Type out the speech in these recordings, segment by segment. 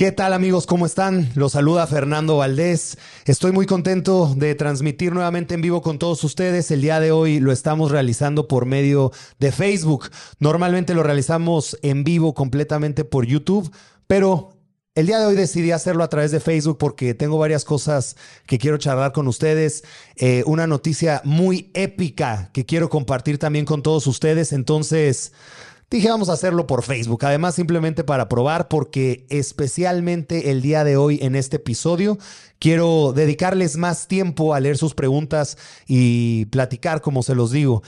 ¿Qué tal amigos? ¿Cómo están? Los saluda Fernando Valdés. Estoy muy contento de transmitir nuevamente en vivo con todos ustedes. El día de hoy lo estamos realizando por medio de Facebook. Normalmente lo realizamos en vivo completamente por YouTube, pero el día de hoy decidí hacerlo a través de Facebook porque tengo varias cosas que quiero charlar con ustedes. Eh, una noticia muy épica que quiero compartir también con todos ustedes. Entonces... Dije, vamos a hacerlo por Facebook. Además, simplemente para probar, porque especialmente el día de hoy en este episodio, quiero dedicarles más tiempo a leer sus preguntas y platicar, como se los digo.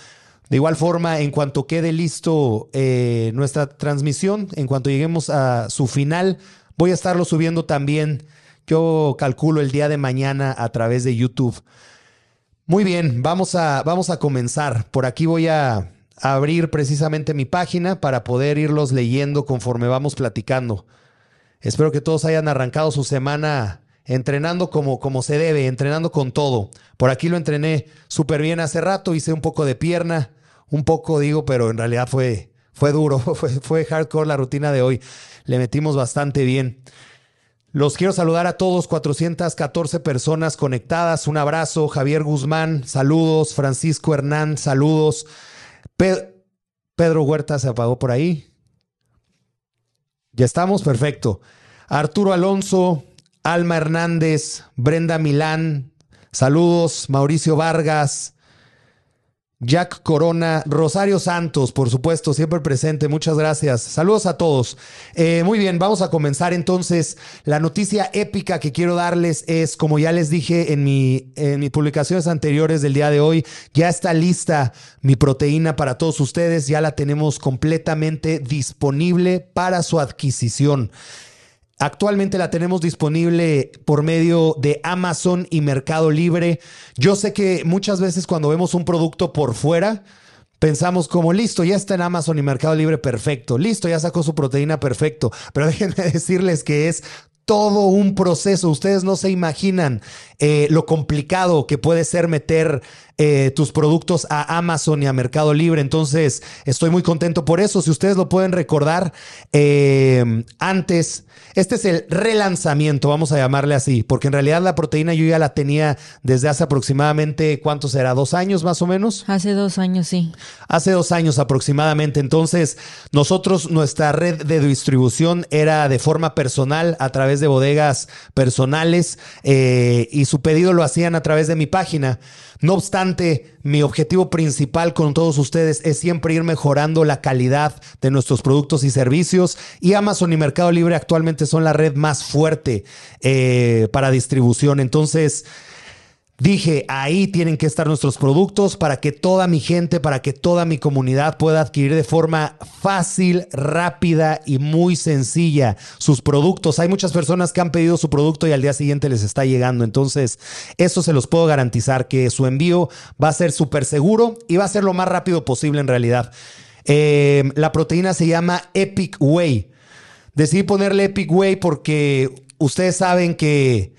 De igual forma, en cuanto quede listo eh, nuestra transmisión, en cuanto lleguemos a su final, voy a estarlo subiendo también, yo calculo el día de mañana a través de YouTube. Muy bien, vamos a, vamos a comenzar. Por aquí voy a abrir precisamente mi página para poder irlos leyendo conforme vamos platicando. Espero que todos hayan arrancado su semana entrenando como, como se debe, entrenando con todo. Por aquí lo entrené súper bien hace rato, hice un poco de pierna, un poco digo, pero en realidad fue, fue duro, fue, fue hardcore la rutina de hoy. Le metimos bastante bien. Los quiero saludar a todos, 414 personas conectadas. Un abrazo, Javier Guzmán, saludos, Francisco Hernán, saludos. Pedro Huerta se apagó por ahí. Ya estamos, perfecto. Arturo Alonso, Alma Hernández, Brenda Milán, saludos. Mauricio Vargas, Jack Corona, Rosario Santos, por supuesto, siempre presente. Muchas gracias. Saludos a todos. Eh, muy bien, vamos a comenzar entonces. La noticia épica que quiero darles es, como ya les dije en, mi, en mis publicaciones anteriores del día de hoy, ya está lista mi proteína para todos ustedes. Ya la tenemos completamente disponible para su adquisición. Actualmente la tenemos disponible por medio de Amazon y Mercado Libre. Yo sé que muchas veces cuando vemos un producto por fuera, pensamos como, listo, ya está en Amazon y Mercado Libre, perfecto, listo, ya sacó su proteína, perfecto. Pero déjenme decirles que es todo un proceso. Ustedes no se imaginan eh, lo complicado que puede ser meter eh, tus productos a Amazon y a Mercado Libre. Entonces, estoy muy contento por eso. Si ustedes lo pueden recordar, eh, antes este es el relanzamiento, vamos a llamarle así, porque en realidad la proteína yo ya la tenía desde hace aproximadamente, ¿cuánto será? ¿Dos años más o menos? Hace dos años, sí. Hace dos años aproximadamente. Entonces, nosotros, nuestra red de distribución era de forma personal, a través de bodegas personales, eh, y su pedido lo hacían a través de mi página. No obstante, mi objetivo principal con todos ustedes es siempre ir mejorando la calidad de nuestros productos y servicios y Amazon y Mercado Libre actualmente son la red más fuerte eh, para distribución. Entonces, Dije, ahí tienen que estar nuestros productos para que toda mi gente, para que toda mi comunidad pueda adquirir de forma fácil, rápida y muy sencilla sus productos. Hay muchas personas que han pedido su producto y al día siguiente les está llegando. Entonces, eso se los puedo garantizar, que su envío va a ser súper seguro y va a ser lo más rápido posible en realidad. Eh, la proteína se llama Epic Way. Decidí ponerle Epic Way porque ustedes saben que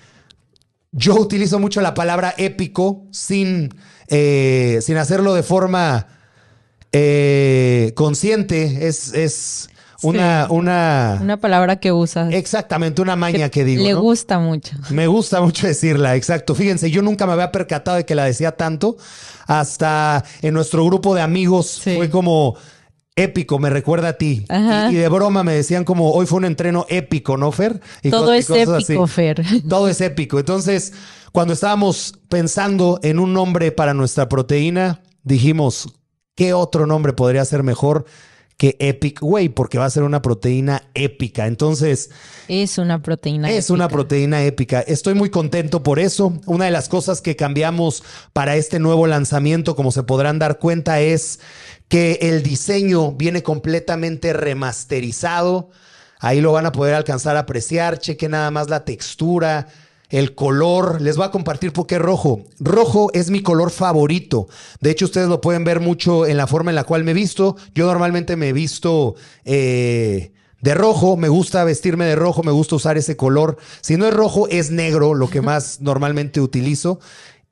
yo utilizo mucho la palabra épico sin, eh, sin hacerlo de forma eh, consciente. Es, es una, una... Una palabra que usas. Exactamente, una maña que, digo. Le gusta mucho. Me gusta mucho decirla, exacto. Fíjense, yo nunca me había percatado de que la decía tanto. Hasta en nuestro grupo de amigos fue como épico, me recuerda a ti. Y, de broma me decían como, hoy fue un entreno épico, ¿no, Fer? Todo es épico, Fer. Todo es épico. Entonces, cuando estábamos pensando en un nombre para nuestra proteína, dijimos, ¿qué otro nombre podría ser mejor? Que Epic Whey, porque va a ser una proteína épica. Entonces. Es una proteína Es una proteína épica. Estoy muy contento por eso. Una de las cosas que cambiamos para este nuevo lanzamiento, como se podrán dar cuenta, es que el diseño viene completamente remasterizado. Ahí lo van a poder alcanzar a apreciar. Cheque nada más la textura, el color. Les voy a compartir por qué rojo. Rojo es mi color favorito. De hecho, ustedes lo pueden ver mucho en la forma en la cual me visto. Yo normalmente me visto eh, de rojo. Me gusta vestirme de rojo. Me gusta usar ese color. Si no es rojo, es negro, lo que más normalmente utilizo.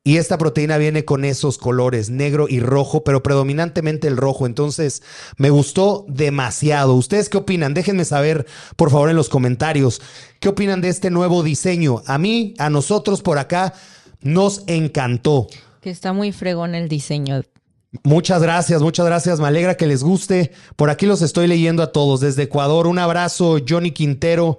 Y esta proteína viene con esos colores, negro y rojo, pero predominantemente el rojo. Entonces, me gustó demasiado. ¿Ustedes qué opinan? Déjenme saber, por favor, en los comentarios. ¿Qué opinan de este nuevo diseño? A mí, a nosotros por acá, nos encantó. Que está muy fregón el diseño. Muchas gracias, muchas gracias. Me alegra que les guste. Por aquí los estoy leyendo a todos. Desde Ecuador, un abrazo, Johnny Quintero.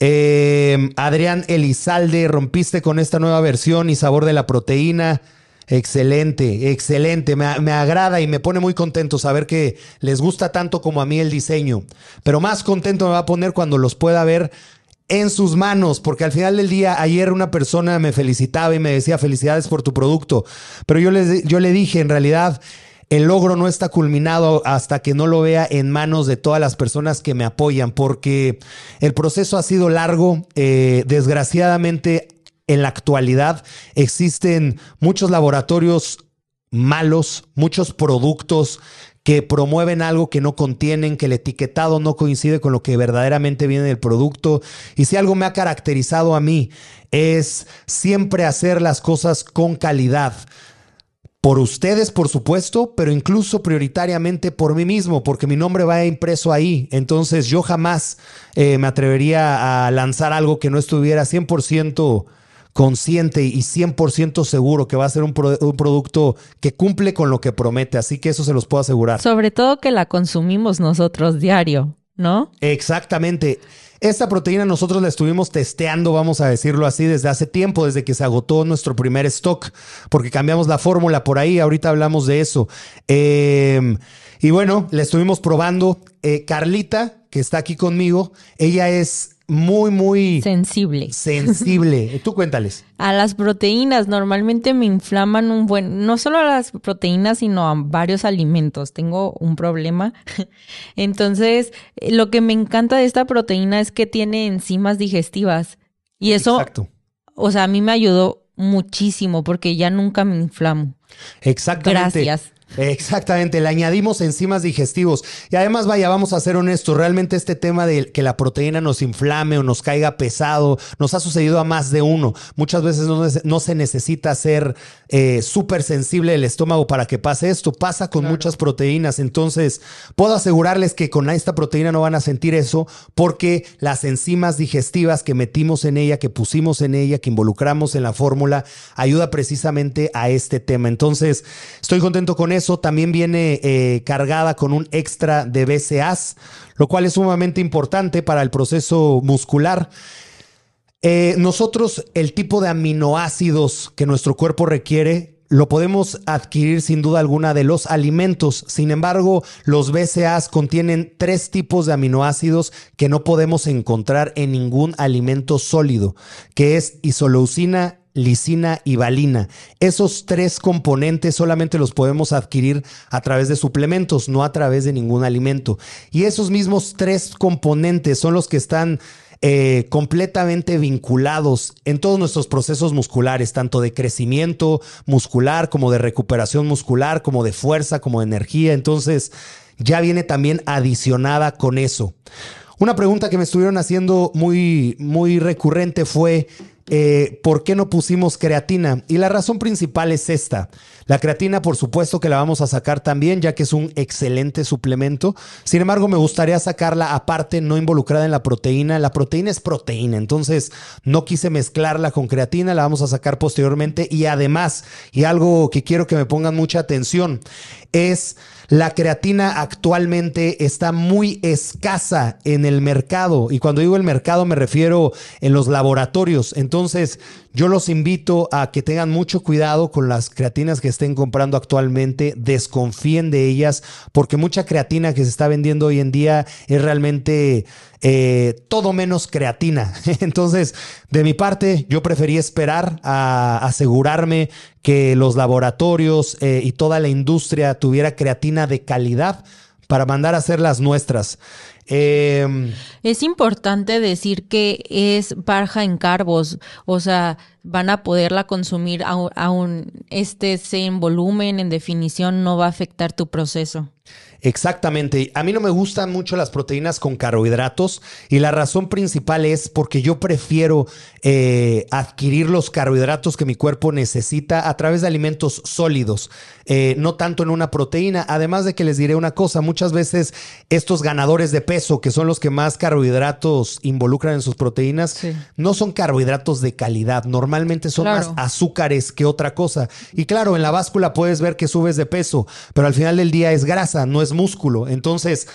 Eh, Adrián Elizalde, rompiste con esta nueva versión y sabor de la proteína. Excelente, excelente. Me, me, agrada y me pone muy contento saber que les gusta tanto como a mí el diseño. Pero más contento me va a poner cuando los pueda ver en sus manos, porque al final del día, ayer una persona me felicitaba y me decía felicidades por tu producto. Pero yo le, yo le dije, en realidad, el logro no está culminado hasta que no lo vea en manos de todas las personas que me apoyan, porque el proceso ha sido largo. Eh, desgraciadamente, en la actualidad existen muchos laboratorios malos, muchos productos que promueven algo que no contienen, que el etiquetado no coincide con lo que verdaderamente viene del producto. Y si algo me ha caracterizado a mí es siempre hacer las cosas con calidad. Por ustedes, por supuesto, pero incluso prioritariamente por mí mismo, porque mi nombre va impreso ahí. Entonces yo jamás eh, me atrevería a lanzar algo que no estuviera 100% consciente y 100% seguro que va a ser un, pro un, producto que cumple con lo que promete. Así que eso se los puedo asegurar. Sobre todo que la consumimos nosotros diario, ¿no? Exactamente. Esta proteína nosotros la estuvimos testeando, vamos a decirlo así, desde hace tiempo, desde que se agotó nuestro primer stock, porque cambiamos la fórmula por ahí, ahorita hablamos de eso. Eh, y bueno, la estuvimos probando. Eh, Carlita, que está aquí conmigo, ella es muy, muy sensible. Sensible. Tú cuéntales. A las proteínas, normalmente me inflaman un buen, no solo a las proteínas, sino a varios alimentos. Tengo un problema. Entonces, lo que me encanta de esta proteína es que tiene enzimas digestivas. Y eso, Exacto. o sea, a mí me ayudó muchísimo porque ya nunca me inflamo. Exactamente. Gracias. Exactamente, le añadimos enzimas digestivos. Y además, vaya, vamos a ser honestos, realmente este tema de que la proteína nos inflame o nos caiga pesado, nos ha sucedido a más de uno. Muchas veces no, no se necesita ser eh, súper sensible el estómago para que pase esto. Pasa con claro. muchas proteínas. Entonces, puedo asegurarles que con esta proteína no van a sentir eso porque las enzimas digestivas que metimos en ella, que pusimos en ella, que involucramos en la fórmula, ayuda precisamente a este tema. Entonces, estoy contento con eso eso también viene eh, cargada con un extra de BCAAs, lo cual es sumamente importante para el proceso muscular. Eh, nosotros el tipo de aminoácidos que nuestro cuerpo requiere lo podemos adquirir sin duda alguna de los alimentos. Sin embargo, los BCAAs contienen tres tipos de aminoácidos que no podemos encontrar en ningún alimento sólido, que es isoleucina, lisina y valina. Esos tres componentes solamente los podemos adquirir a través de suplementos, no a través de ningún alimento. Y esos mismos tres componentes son los que están eh, completamente vinculados en todos nuestros procesos musculares, tanto de crecimiento muscular como de recuperación muscular, como de fuerza, como de energía. Entonces, ya viene también adicionada con eso. Una pregunta que me estuvieron haciendo muy, muy recurrente fue, eh, ¿por qué no pusimos creatina? Y la razón principal es esta. La creatina, por supuesto que la vamos a sacar también, ya que es un excelente suplemento. Sin embargo, me gustaría sacarla aparte, no involucrada en la proteína. La proteína es proteína, entonces no quise mezclarla con creatina, la vamos a sacar posteriormente. Y además, y algo que quiero que me pongan mucha atención, es la creatina actualmente está muy escasa en el mercado. Y cuando digo el mercado me refiero en los laboratorios. Entonces, yo los invito a que tengan mucho cuidado con las creatinas que estén comprando actualmente, desconfíen de ellas, porque mucha creatina que se está vendiendo hoy en día es realmente eh, todo menos creatina. Entonces, de mi parte, yo preferí esperar a asegurarme que los laboratorios eh, y toda la industria tuviera creatina de calidad para mandar a hacer las nuestras. Eh, es importante decir que es baja en carbos, o sea, van a poderla consumir aún estés en volumen, en definición, no va a afectar tu proceso. Exactamente. A mí no me gustan mucho las proteínas con carbohidratos y la razón principal es porque yo prefiero eh, adquirir los carbohidratos que mi cuerpo necesita a través de alimentos sólidos, eh, no tanto en una proteína. Además de que les diré una cosa, muchas veces estos ganadores de peso, que son los que más carbohidratos involucran en sus proteínas, no son carbohidratos de calidad. Normalmente son más azúcares que otra cosa. Y claro, en la báscula puedes ver que subes de peso, pero al final del día es grasa, no es músculo. Entonces,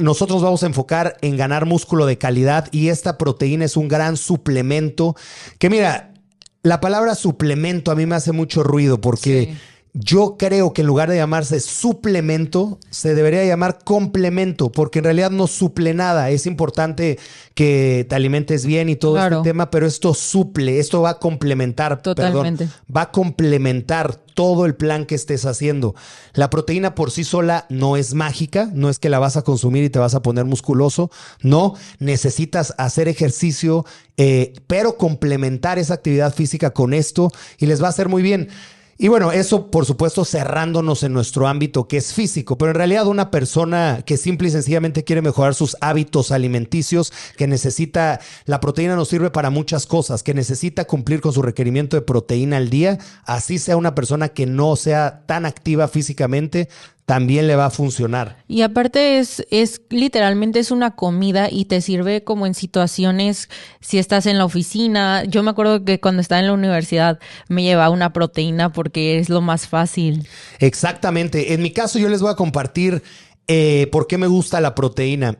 nosotros vamos a enfocar en ganar músculo de calidad y esta proteína es un gran suplemento que mira, la palabra suplemento a mí me hace mucho ruido porque... Yo creo que en lugar de llamarse suplemento, se debería llamar complemento, porque en realidad no suple nada. Es importante que te alimentes bien y todo este tema, pero esto suple, esto va a complementar, Totalmente. va a complementar todo el plan que estés haciendo. La proteína por sí sola no es mágica, no es que la vas a consumir y te vas a poner musculoso, no, necesitas hacer ejercicio, eh, pero complementar esa actividad física con esto y les va a hacer muy bien. Y bueno, eso por supuesto cerrándonos en nuestro ámbito que es físico, pero en realidad una persona que simple y sencillamente quiere mejorar sus hábitos alimenticios, que necesita, la proteína nos sirve para muchas cosas, que necesita cumplir con su requerimiento de proteína al día, así sea una persona que no sea tan activa físicamente, también le va a funcionar. Y aparte es, es literalmente es una comida y te sirve como en situaciones, si estás en la oficina, yo me acuerdo que cuando estaba en la universidad me llevaba una proteína porque es lo más fácil. Exactamente. En mi caso yo les voy a compartir eh, por qué me gusta la proteína.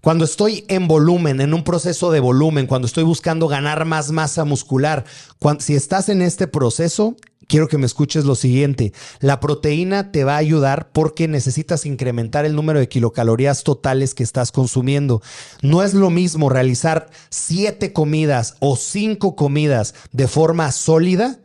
Cuando estoy en volumen, en un proceso de volumen, cuando estoy buscando ganar más masa muscular, si estás en este proceso, quiero que me escuches lo siguiente. La proteína te va a ayudar porque necesitas incrementar el número de kilocalorías totales que estás consumiendo. No es lo mismo realizar siete comidas o cinco comidas de forma sólida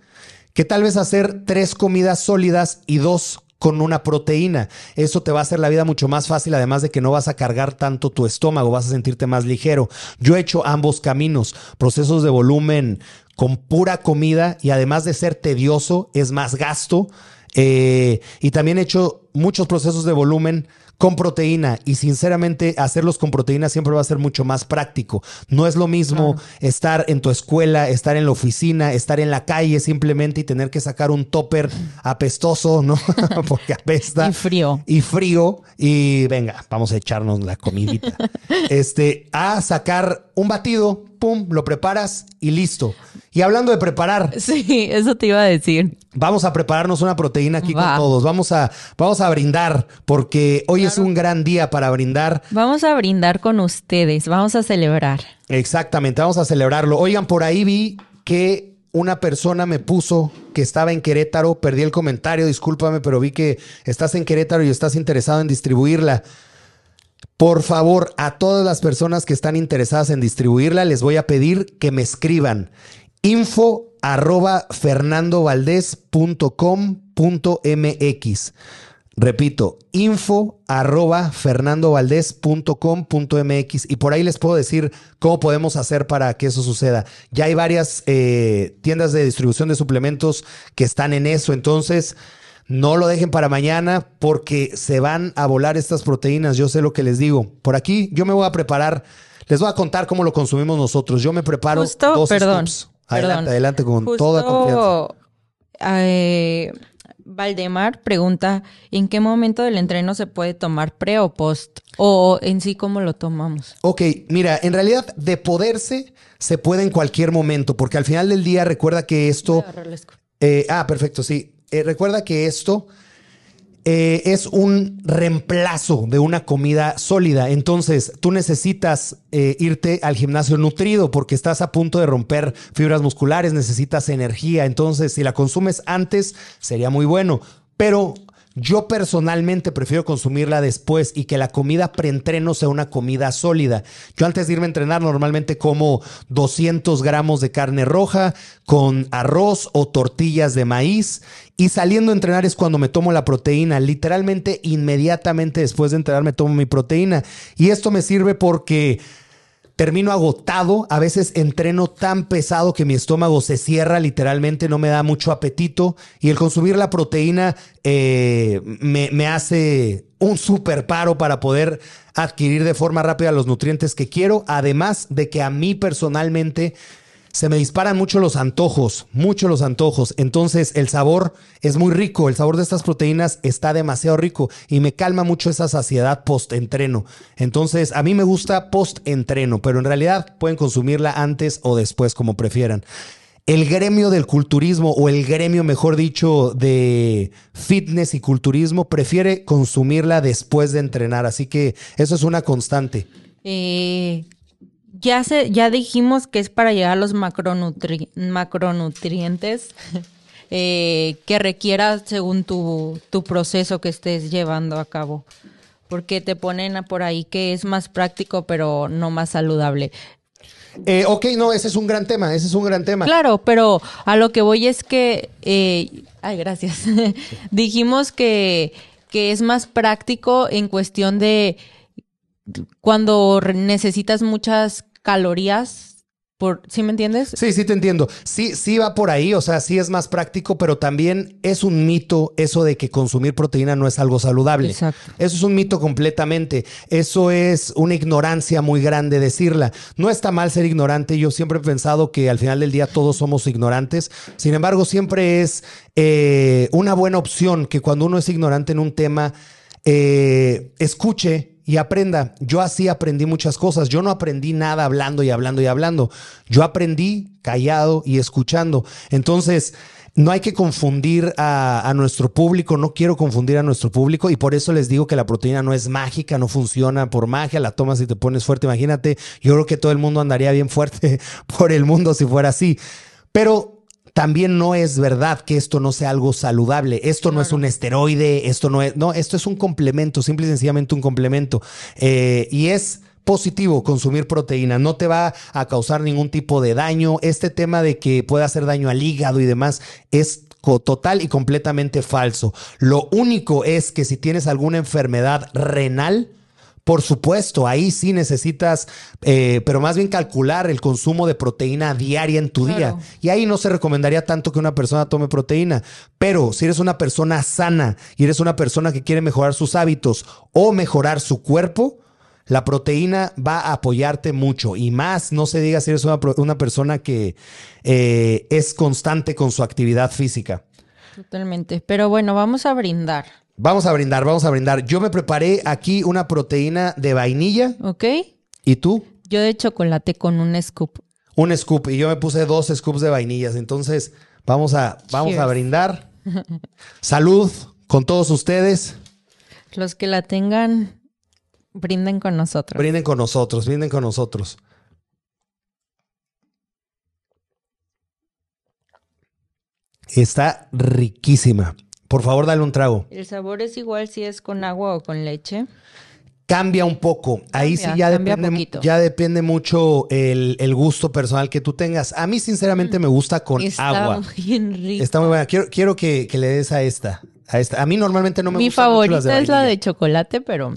que tal vez hacer tres comidas sólidas y dos con una proteína. Eso te va a hacer la vida mucho más fácil, además de que no vas a cargar tanto tu estómago, vas a sentirte más ligero. Yo he hecho ambos caminos, procesos de volumen con pura comida y además de ser tedioso, es más gasto. Eh, y también he hecho muchos procesos de volumen con proteína y sinceramente hacerlos con proteína siempre va a ser mucho más práctico. No es lo mismo estar en tu escuela, estar en la oficina, estar en la calle simplemente y tener que sacar un topper apestoso, ¿no? Porque apesta. Y frío. Y frío. Y venga, vamos a echarnos la comidita. este, a sacar un batido, pum, lo preparas y listo. Y hablando de preparar. Sí, eso te iba a decir. Vamos a prepararnos una proteína aquí con todos. Vamos a, vamos a brindar porque hoy es un gran día para brindar. Vamos a brindar con ustedes. Vamos a celebrar. Exactamente, vamos a celebrarlo. Oigan, por ahí vi que una persona me puso que estaba en Querétaro. Perdí el comentario, discúlpame, pero vi que estás en Querétaro y estás interesado en distribuirla. Por favor, a todas las personas que están interesadas en distribuirla, les voy a pedir que me escriban info arroba fernandovaldez.com.mx. Repito, info arroba fernandovaldez.com.mx y por ahí les puedo decir cómo podemos hacer para que eso suceda. Ya hay varias eh, tiendas de distribución de suplementos que están en eso, entonces no lo dejen para mañana porque se van a volar estas proteínas, yo sé lo que les digo. Por aquí yo me voy a preparar, les voy a contar cómo lo consumimos nosotros. Yo me preparo dos perdón. Adelante, adelante con toda confianza. Eh, Valdemar pregunta, ¿en qué momento del entreno se puede tomar pre o post? O en sí, ¿cómo lo tomamos? Ok, mira, en realidad de poderse se puede en cualquier momento, porque al final del día recuerda que esto... Eh, ah, perfecto, sí. Eh, recuerda que esto eh, es un reemplazo de una comida sólida. Entonces, tú necesitas eh, irte al gimnasio nutrido porque estás a punto de romper fibras musculares, necesitas energía. Entonces, si la consumes antes, sería muy bueno. Pero yo personalmente prefiero consumirla después y que la comida preentreno sea una comida sólida. Yo antes de irme a entrenar normalmente como 200 gramos de carne roja con arroz o tortillas de maíz y saliendo a entrenar es cuando me tomo la proteína. Literalmente inmediatamente después de entrenar me tomo mi proteína. Y esto me sirve porque termino agotado, a veces entreno tan pesado que mi estómago se cierra literalmente, no me da mucho apetito y el consumir la proteína eh, me, me hace un super paro para poder adquirir de forma rápida los nutrientes que quiero, además de que a mí personalmente se me disparan mucho los antojos, mucho los antojos. Entonces el sabor es muy rico, el sabor de estas proteínas está demasiado rico y me calma mucho esa saciedad post-entreno. Entonces a mí me gusta post-entreno, pero en realidad pueden consumirla antes o después, como prefieran. El gremio del culturismo o el gremio, mejor dicho, de fitness y culturismo prefiere consumirla después de entrenar. Así que eso es una constante. Eh, ya, se, ya dijimos que es para llegar a los macronutri macronutrientes eh, que requieras según tu, tu proceso que estés llevando a cabo. Porque te ponen por ahí que es más práctico, pero no más saludable. Eh, ok, no, ese es un gran tema, ese es un gran tema. Claro, pero a lo que voy es que, eh, ay, gracias. Dijimos que, que es más práctico en cuestión de cuando necesitas muchas calorías por, ¿Sí me entiendes? Sí, sí te entiendo. Sí, sí va por ahí, o sea, sí es más práctico, pero también es un mito eso de que consumir proteína no es algo saludable. Exacto. Eso es un mito completamente. Eso es una ignorancia muy grande decirla. No está mal ser ignorante. Yo siempre he pensado que al final del día todos somos ignorantes. Sin embargo, siempre es eh, una buena opción que cuando uno es ignorante en un tema, eh, escuche y aprenda. Yo así aprendí muchas cosas. Yo no aprendí nada hablando y hablando y hablando. Yo aprendí callado y escuchando. Entonces, no hay que confundir a, nuestro público, no quiero confundir a nuestro público y por eso les digo que la proteína no es mágica, no funciona por magia, la tomas y te pones fuerte, imagínate, yo creo que todo el mundo andaría bien fuerte por el mundo si fuera así, pero también no es verdad que esto no sea algo saludable. Esto claro. no es un esteroide, esto no es, no, esto es un complemento, simple y sencillamente un complemento. Eh, y es positivo consumir proteína, no te va a causar ningún tipo de daño. Este tema de que puede hacer daño al hígado y demás es total y completamente falso. Lo único es que si tienes alguna enfermedad renal, por supuesto, ahí sí necesitas, eh, pero más bien calcular el consumo de proteína diaria en tu claro. día. Y ahí no se recomendaría tanto que una persona tome proteína. Pero si eres una persona sana y eres una persona que quiere mejorar sus hábitos o mejorar su cuerpo, la proteína va a apoyarte mucho y más, no se diga si eres una, una persona que eh, es constante con su actividad física. Totalmente. Pero bueno, vamos a brindar. Vamos a brindar, vamos a brindar. Yo me preparé aquí una proteína de vainilla. Ok. ¿Y tú? Yo de chocolate con un scoop. Un scoop. Y yo me puse dos scoops de vainillas. Entonces, vamos a, vamos a brindar. Salud con todos ustedes. Los que la tengan, brinden con nosotros. Brinden con nosotros, brinden con nosotros. Está riquísima. Por favor, dale un trago. ¿El sabor es igual si es con agua o con leche? Cambia un poco. Ahí Cambia, sí ya depende, ya depende mucho el, el gusto personal que tú tengas. A mí, sinceramente, me gusta con Está agua. bien rico. Está muy buena. Quiero, quiero que, que le des a esta. A esta. A mí normalmente no me Mi mucho las favorita de es la de chocolate, pero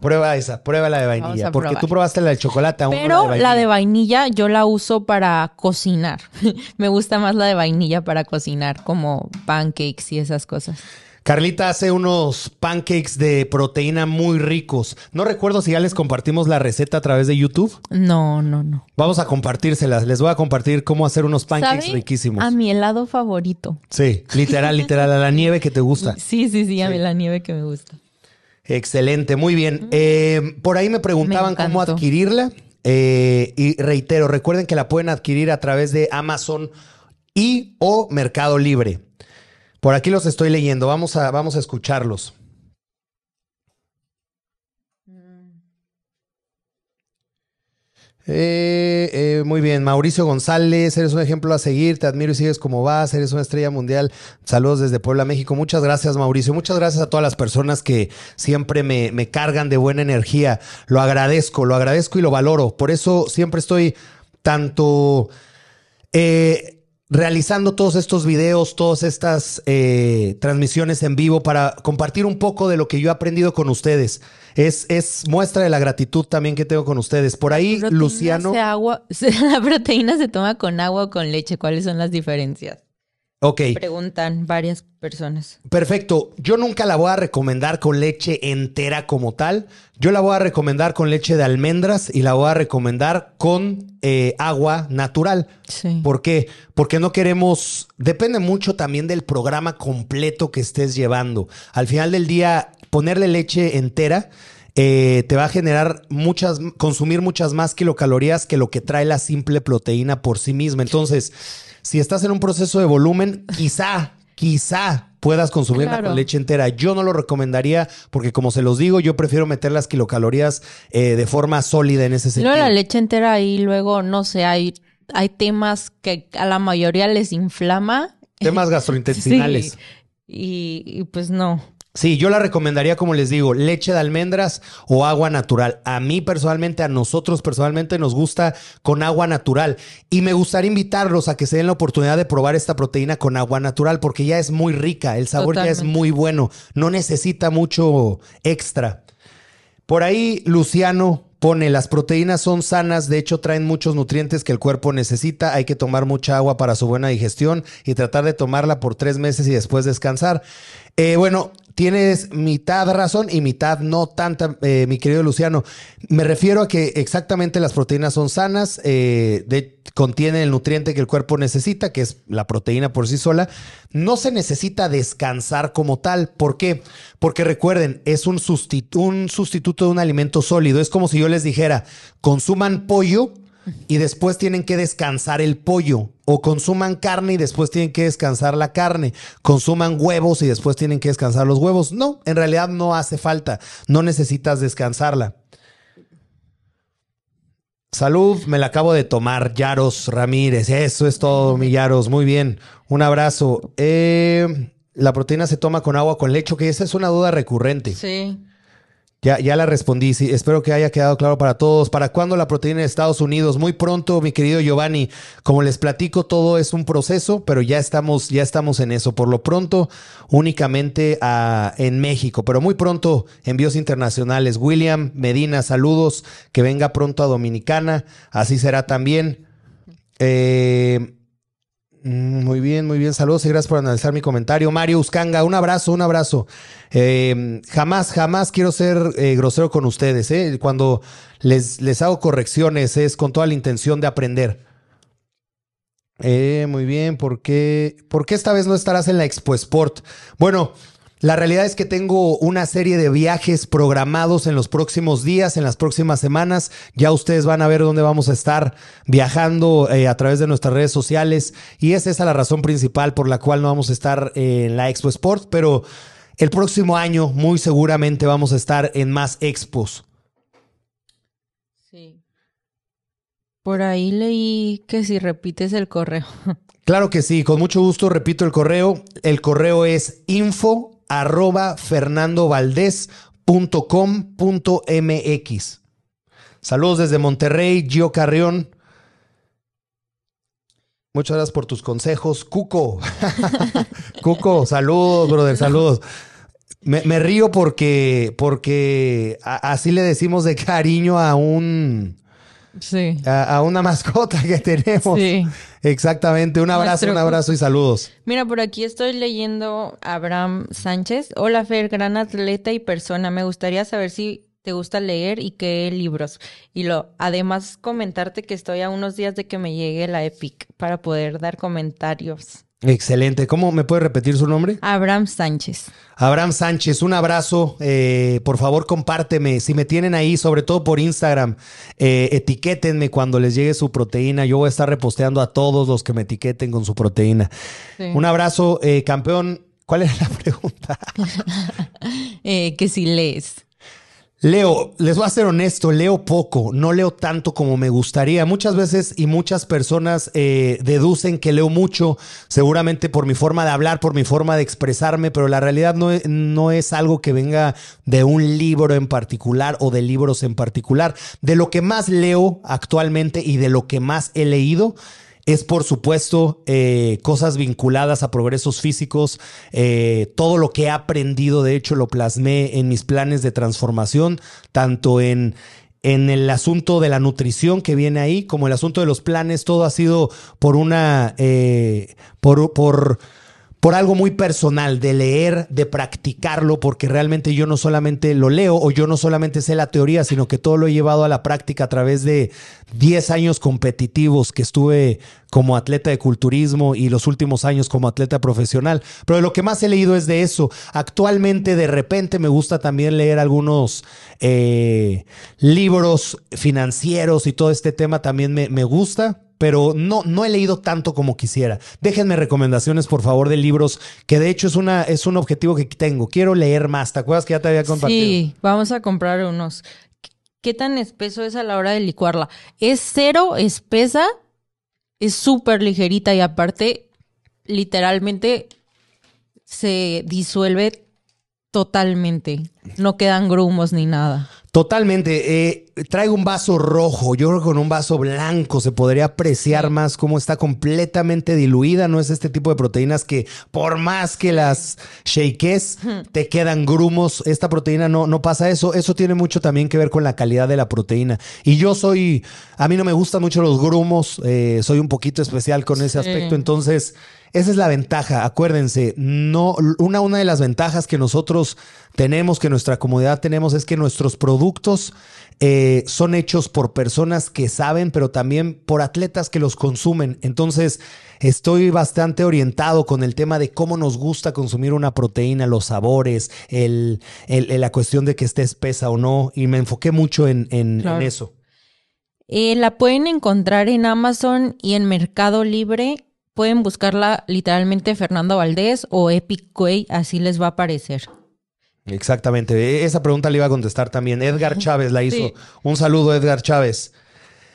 Prueba esa, prueba la de vainilla. Porque probar. tú probaste la de chocolate, aún no pero la de vainilla yo la uso para cocinar. Me gusta más la de vainilla para cocinar, como pancakes y esas cosas. Carlita hace unos pancakes de proteína muy ricos. No recuerdo si ya les compartimos la receta a través de YouTube. No, no, no. Vamos a compartírselas. Les voy a compartir cómo hacer unos pancakes ¿Sabe? riquísimos. A mi helado favorito. Sí, literal, literal, a la nieve que te gusta. Sí, sí, sí, a mí Sí. la nieve que me gusta. Excelente, muy bien. Eh, por ahí me preguntaban Me cómo adquirirla. Eh, y reitero, recuerden que la pueden adquirir a través de Amazon y o Mercado Libre. Por aquí los estoy leyendo. Vamos a, vamos a escucharlos. Eh, eh, muy bien, Mauricio González, eres un ejemplo a seguir, te admiro y sigues como vas, eres una estrella mundial. Saludos desde Puebla, México. Muchas gracias, Mauricio. Muchas gracias a todas las personas que siempre me, me cargan de buena energía. Lo agradezco, lo agradezco y lo valoro. Por eso siempre estoy tanto eh, realizando todos estos videos, todas estas eh, transmisiones en vivo para compartir un poco de lo que yo he aprendido con ustedes. Es, es muestra de la gratitud también que tengo con ustedes. Por ahí, Luciano. se agua, la proteína se toma con agua o con leche. ¿Cuáles son las diferencias? Ok, Preguntan varias personas. perfecto. Yo nunca la voy a recomendar con leche entera como tal. Yo la voy a recomendar con leche de almendras y la voy a recomendar con eh, agua natural. Sí. ¿Por qué? Porque no queremos, depende mucho también del programa completo que estés llevando. Al final del día, ponerle leche entera eh, te va a generar muchas, consumir muchas más kilocalorías que lo que trae la simple proteína por sí misma. Entonces, si estás en un proceso de volumen, quizá, quizá puedas consumirla Claro. con leche entera. Yo no lo recomendaría porque, como se los digo, yo prefiero meter las kilocalorías eh, de forma sólida en ese sentido. Luego la leche entera ahí, luego, no sé, hay, hay temas que a la mayoría les inflama. Temas gastrointestinales. Sí. Y, y pues no. Sí, yo la recomendaría, como les digo, leche de almendras o agua natural. A mí personalmente, a nosotros personalmente nos gusta con agua natural. Y me gustaría invitarlos a que se den la oportunidad de probar esta proteína con agua natural porque ya es muy rica, el sabor ya es muy bueno, no necesita mucho extra. Por ahí, Luciano pone, las proteínas son sanas, de hecho traen muchos nutrientes que el cuerpo necesita, hay que tomar mucha agua para su buena digestión y tratar de tomarla por tres meses y después descansar. Eh, bueno, tienes mitad razón y mitad no tanta, eh, mi querido Luciano. Me refiero a que exactamente las proteínas son sanas, eh, contienen el nutriente que el cuerpo necesita, que es la proteína por sí sola. No se necesita descansar como tal. ¿Por qué? Porque recuerden, es un, sustitu- un sustituto de un alimento sólido. Es como si yo les dijera, consuman pollo y después tienen que descansar el pollo. O consuman carne y después tienen que descansar la carne. Consuman huevos y después tienen que descansar los huevos. No, en realidad no hace falta. No necesitas descansarla. Salud, me la acabo de tomar, Yaros Ramírez. Eso es todo, mi Yaros. Muy bien. Un abrazo. Eh, la proteína se toma con agua con leche, que esa es una duda recurrente. Sí. Ya, ya la respondí, sí. Espero que haya quedado claro para todos. ¿Para cuándo la proteína de Estados Unidos? Muy pronto, mi querido Giovanni. Como les platico, todo es un proceso, pero ya estamos, ya estamos en eso. Por lo pronto, únicamente ah, en México, pero muy pronto envíos internacionales. William Medina, saludos. Que venga pronto a Dominicana. Así será también. Eh, Muy bien, muy bien. Saludos y gracias por analizar mi comentario. Mario Uscanga, un abrazo, un abrazo. Eh, jamás, jamás quiero ser eh, grosero con ustedes. ¿eh? Cuando les, les hago correcciones es con toda la intención de aprender. Eh, muy bien, ¿por qué, ¿por qué esta vez no estarás en la Expo Sport? Bueno, la realidad es que tengo una serie de viajes programados en los próximos días, en las próximas semanas. Ya ustedes van a ver dónde vamos a estar viajando eh, a través de nuestras redes sociales. Y es esa la razón principal por la cual no vamos a estar eh, en la Expo Sport. Pero el próximo año muy seguramente vamos a estar en más expos. Sí. Por ahí leí que si repites el correo. Claro que sí, con mucho gusto repito el correo. El correo es info arroba fernandovaldez.com.mx. Saludos desde Monterrey, Gio Carrión. Muchas gracias por tus consejos. Cuco. Cuco, saludos, brother, saludos. Me, me río porque, porque así le decimos de cariño a un Sí. a, a una mascota que tenemos. Sí. Exactamente. Un abrazo, Nuestro- un abrazo y saludos. Mira, por aquí estoy leyendo a Abraham Sánchez. Hola, Fer, gran atleta y persona. Me gustaría saber si te gusta leer y qué libros. Y lo, además comentarte que estoy a unos días de que me llegue la Epic para poder dar comentarios. Excelente. ¿Cómo me puede repetir su nombre? Abraham Sánchez. Abraham Sánchez, un abrazo. Eh, por favor, compárteme. Si me tienen ahí, sobre todo por Instagram, eh, etiquétenme cuando les llegue su proteína. Yo voy a estar reposteando a todos los que me etiqueten con su proteína. Sí. Un abrazo, eh, campeón. ¿Cuál era la pregunta? Eh, que si lees. Leo, les voy a ser honesto, leo poco, no leo tanto como me gustaría. Muchas veces y muchas personas eh, deducen que leo mucho, seguramente por mi forma de hablar, por mi forma de expresarme, pero la realidad no es, no es algo que venga de un libro en particular o de libros en particular. De lo que más leo actualmente y de lo que más he leído es por supuesto eh, cosas vinculadas a progresos físicos. Eh, todo lo que he aprendido, de hecho, lo plasmé en mis planes de transformación, tanto en, en el asunto de la nutrición que viene ahí, como el asunto de los planes. Todo ha sido por una, eh, por, por por algo muy personal, de leer, de practicarlo, porque realmente yo no solamente lo leo o yo no solamente sé la teoría, sino que todo lo he llevado a la práctica a través de 10 años competitivos que estuve como atleta de culturismo y los últimos años como atleta profesional. Pero lo que más he leído es de eso. Actualmente de repente me gusta también leer algunos eh, libros financieros y todo este tema también me, me gusta pero no, no he leído tanto como quisiera. Déjenme recomendaciones, por favor, de libros, que de hecho es, una, es un objetivo que tengo. Quiero leer más. ¿Te acuerdas que ya te había compartido? Sí, vamos a comprar unos. ¿Qué tan espeso es a la hora de licuarla? Es cero espesa, es súper ligerita y aparte, literalmente se disuelve totalmente. No quedan grumos ni nada. Totalmente. Eh, traigo un vaso rojo. Yo creo que con un vaso blanco se podría apreciar más cómo está completamente diluida. No es este tipo de proteínas que, por más que las shakes, te quedan grumos. Esta proteína no, no pasa eso. Eso tiene mucho también que ver con la calidad de la proteína. Y yo soy. A mí no me gustan mucho los grumos. Eh, soy un poquito especial con ese aspecto. Entonces. Esa es la ventaja, acuérdense, no, una, una de las ventajas que nosotros tenemos, que nuestra comunidad tenemos, es que nuestros productos eh, son hechos por personas que saben, pero también por atletas que los consumen. Entonces, estoy bastante orientado con el tema de cómo nos gusta consumir una proteína, los sabores, el, la cuestión de que esté espesa o no, y me enfoqué mucho en, eso. Eh, la pueden encontrar en Amazon y en Mercado Libre pueden buscarla literalmente Fernando Valdés o Epic Way, así les va a aparecer. Exactamente. E, esa pregunta le iba a contestar también. Edgar Chávez la hizo. Un saludo, Edgar Chávez.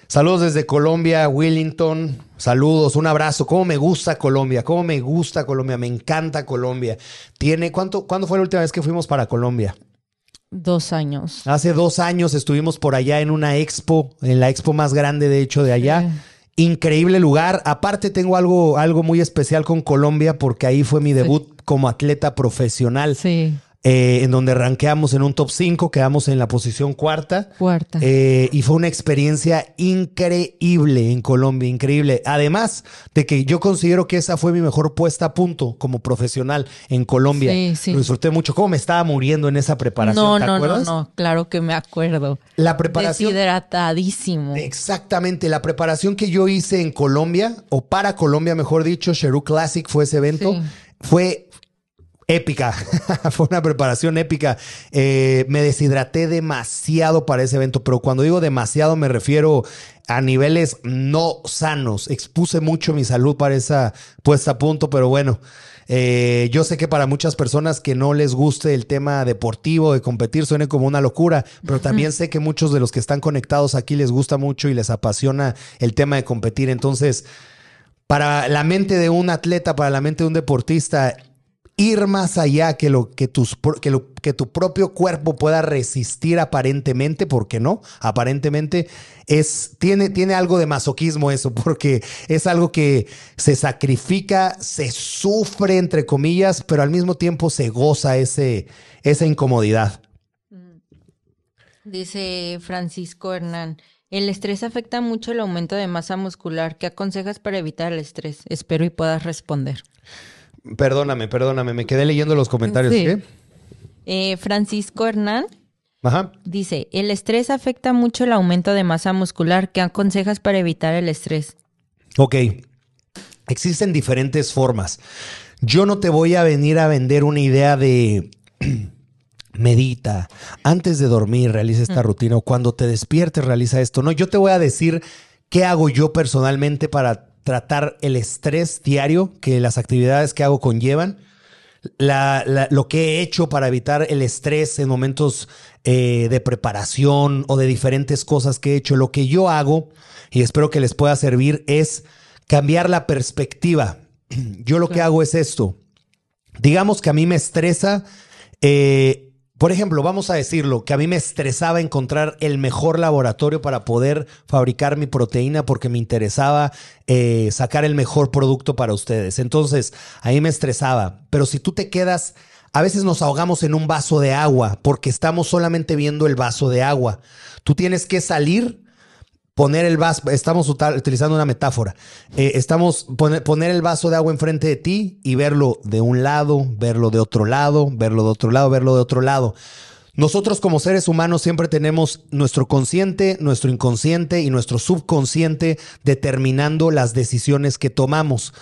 Saludos desde Colombia, Willington. Saludos, un abrazo. ¿Cómo me gusta Colombia? ¿Cómo me gusta Colombia? Me encanta Colombia. Tiene, ¿cuánto, ¿Cuándo fue la última vez que fuimos para Colombia? Dos años. Hace dos años estuvimos por allá en una expo, en la expo más grande de hecho de allá. Increíble lugar. Aparte tengo algo, algo muy especial con Colombia porque ahí fue mi debut como atleta profesional. Sí. Eh, en donde ranqueamos en un top 5, quedamos en la posición cuarta. Cuarta. Eh, y fue una experiencia increíble en Colombia, increíble. Además de que yo considero que esa fue mi mejor puesta a punto como profesional en Colombia. Sí, sí. Lo disfruté mucho. ¿Cómo me estaba muriendo en esa preparación? No, no, no, no, claro que me acuerdo. La preparación. Deshidratadísimo. Exactamente. La preparación que yo hice en Colombia, o para Colombia, mejor dicho, Cheru Classic fue ese evento. Fue épica. Fue una preparación épica. Eh, me deshidraté demasiado para ese evento, pero cuando digo demasiado me refiero a niveles no sanos. Expuse mucho mi salud para esa puesta a punto, pero bueno. Eh, yo sé que para muchas personas que no les guste el tema deportivo, de competir, suene como una locura, pero también sé que muchos de los que están conectados aquí les gusta mucho y les apasiona el tema de competir. Entonces, para la mente de un atleta, para la mente de un deportista, ir más allá que lo que, tu propio cuerpo pueda resistir aparentemente, porque no, aparentemente es, tiene, tiene algo de masoquismo eso, porque es algo que se sacrifica, se sufre, entre comillas, pero al mismo tiempo se goza ese, esa incomodidad. Mm. Dice Francisco Hernán. El estrés afecta mucho el aumento de masa muscular. ¿Qué aconsejas para evitar el estrés? Espero y puedas responder. Perdóname, perdóname, me quedé leyendo los comentarios. Eh, Francisco Hernán dice, el estrés afecta mucho el aumento de masa muscular. ¿Qué aconsejas para evitar el estrés? Ok, existen diferentes formas. Yo no te voy a venir a vender una idea de medita, antes de dormir realiza esta rutina o cuando te despiertes realiza esto. No, yo te voy a decir qué hago yo personalmente para tratar el estrés diario que las actividades que hago conllevan, lo que he hecho para evitar el estrés en momentos eh, de preparación o de diferentes cosas que he hecho. Lo que yo hago, y espero que les pueda servir, es cambiar la perspectiva. Yo lo que hago es esto. Digamos que a mí me estresa, eh, por ejemplo, vamos a decirlo, que a mí me estresaba encontrar el mejor laboratorio para poder fabricar mi proteína porque me interesaba eh, sacar el mejor producto para ustedes. Entonces, ahí me estresaba. Pero si tú te quedas, a veces nos ahogamos en un vaso de agua porque estamos solamente viendo el vaso de agua. Tú tienes que salir poner el vaso, estamos utilizando una metáfora, eh, estamos poner, el vaso de agua enfrente de ti y verlo de un lado, verlo de otro lado, verlo de otro lado, verlo de otro lado. Nosotros como seres humanos siempre tenemos nuestro consciente, nuestro inconsciente y nuestro subconsciente determinando las decisiones que tomamos.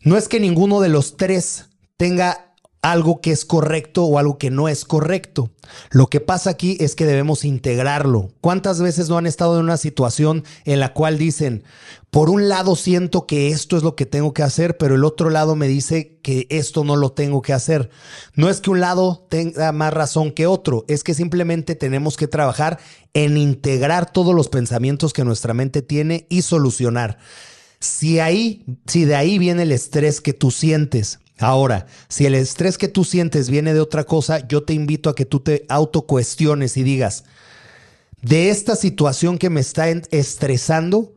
No es que ninguno de los tres tenga algo que es correcto o algo que no es correcto. Lo que pasa aquí es que debemos integrarlo. ¿Cuántas veces no han estado en una situación en la cual dicen, por un lado siento que esto es lo que tengo que hacer, pero el otro lado me dice que esto no lo tengo que hacer? No es que un lado tenga más razón que otro, es que simplemente tenemos que trabajar en integrar todos los pensamientos que nuestra mente tiene y solucionar. Si ahí, si de ahí viene el estrés que tú sientes, Ahora, si el estrés que tú sientes viene de otra cosa, yo te invito a que tú te autocuestiones y digas, de esta situación que me está estresando,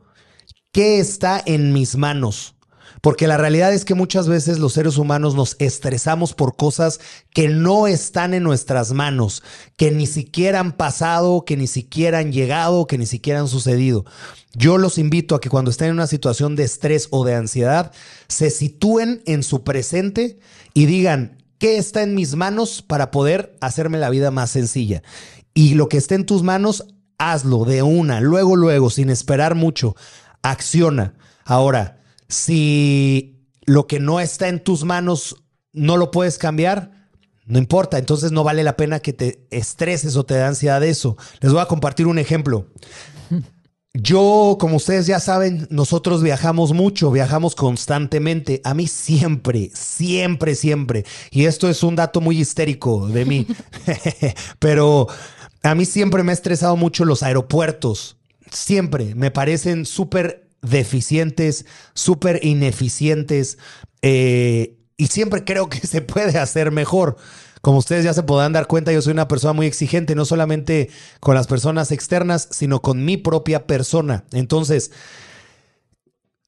¿qué está en mis manos? Porque la realidad es que muchas veces los seres humanos nos estresamos por cosas que no están en nuestras manos, que ni siquiera han pasado, que ni siquiera han llegado, que ni siquiera han sucedido. Yo los invito a que cuando estén en una situación de estrés o de ansiedad, se sitúen en su presente y digan, ¿qué está en mis manos para poder hacerme la vida más sencilla? Y lo que esté en tus manos, hazlo de una, luego, luego, sin esperar mucho. Acciona. Ahora, si lo que no está en tus manos no lo puedes cambiar, no importa, entonces no vale la pena que te estreses o te dé ansiedad de eso. Les voy a compartir un ejemplo. Yo, como ustedes ya saben, nosotros viajamos mucho, viajamos constantemente. A mí siempre, siempre, siempre. Y esto es un dato muy histérico de mí. Pero a mí siempre me ha estresado mucho los aeropuertos. Siempre me parecen súper deficientes, súper ineficientes eh, y siempre creo que se puede hacer mejor. Como ustedes ya se podrán dar cuenta, yo soy una persona muy exigente, no solamente con las personas externas, sino con mi propia persona. Entonces,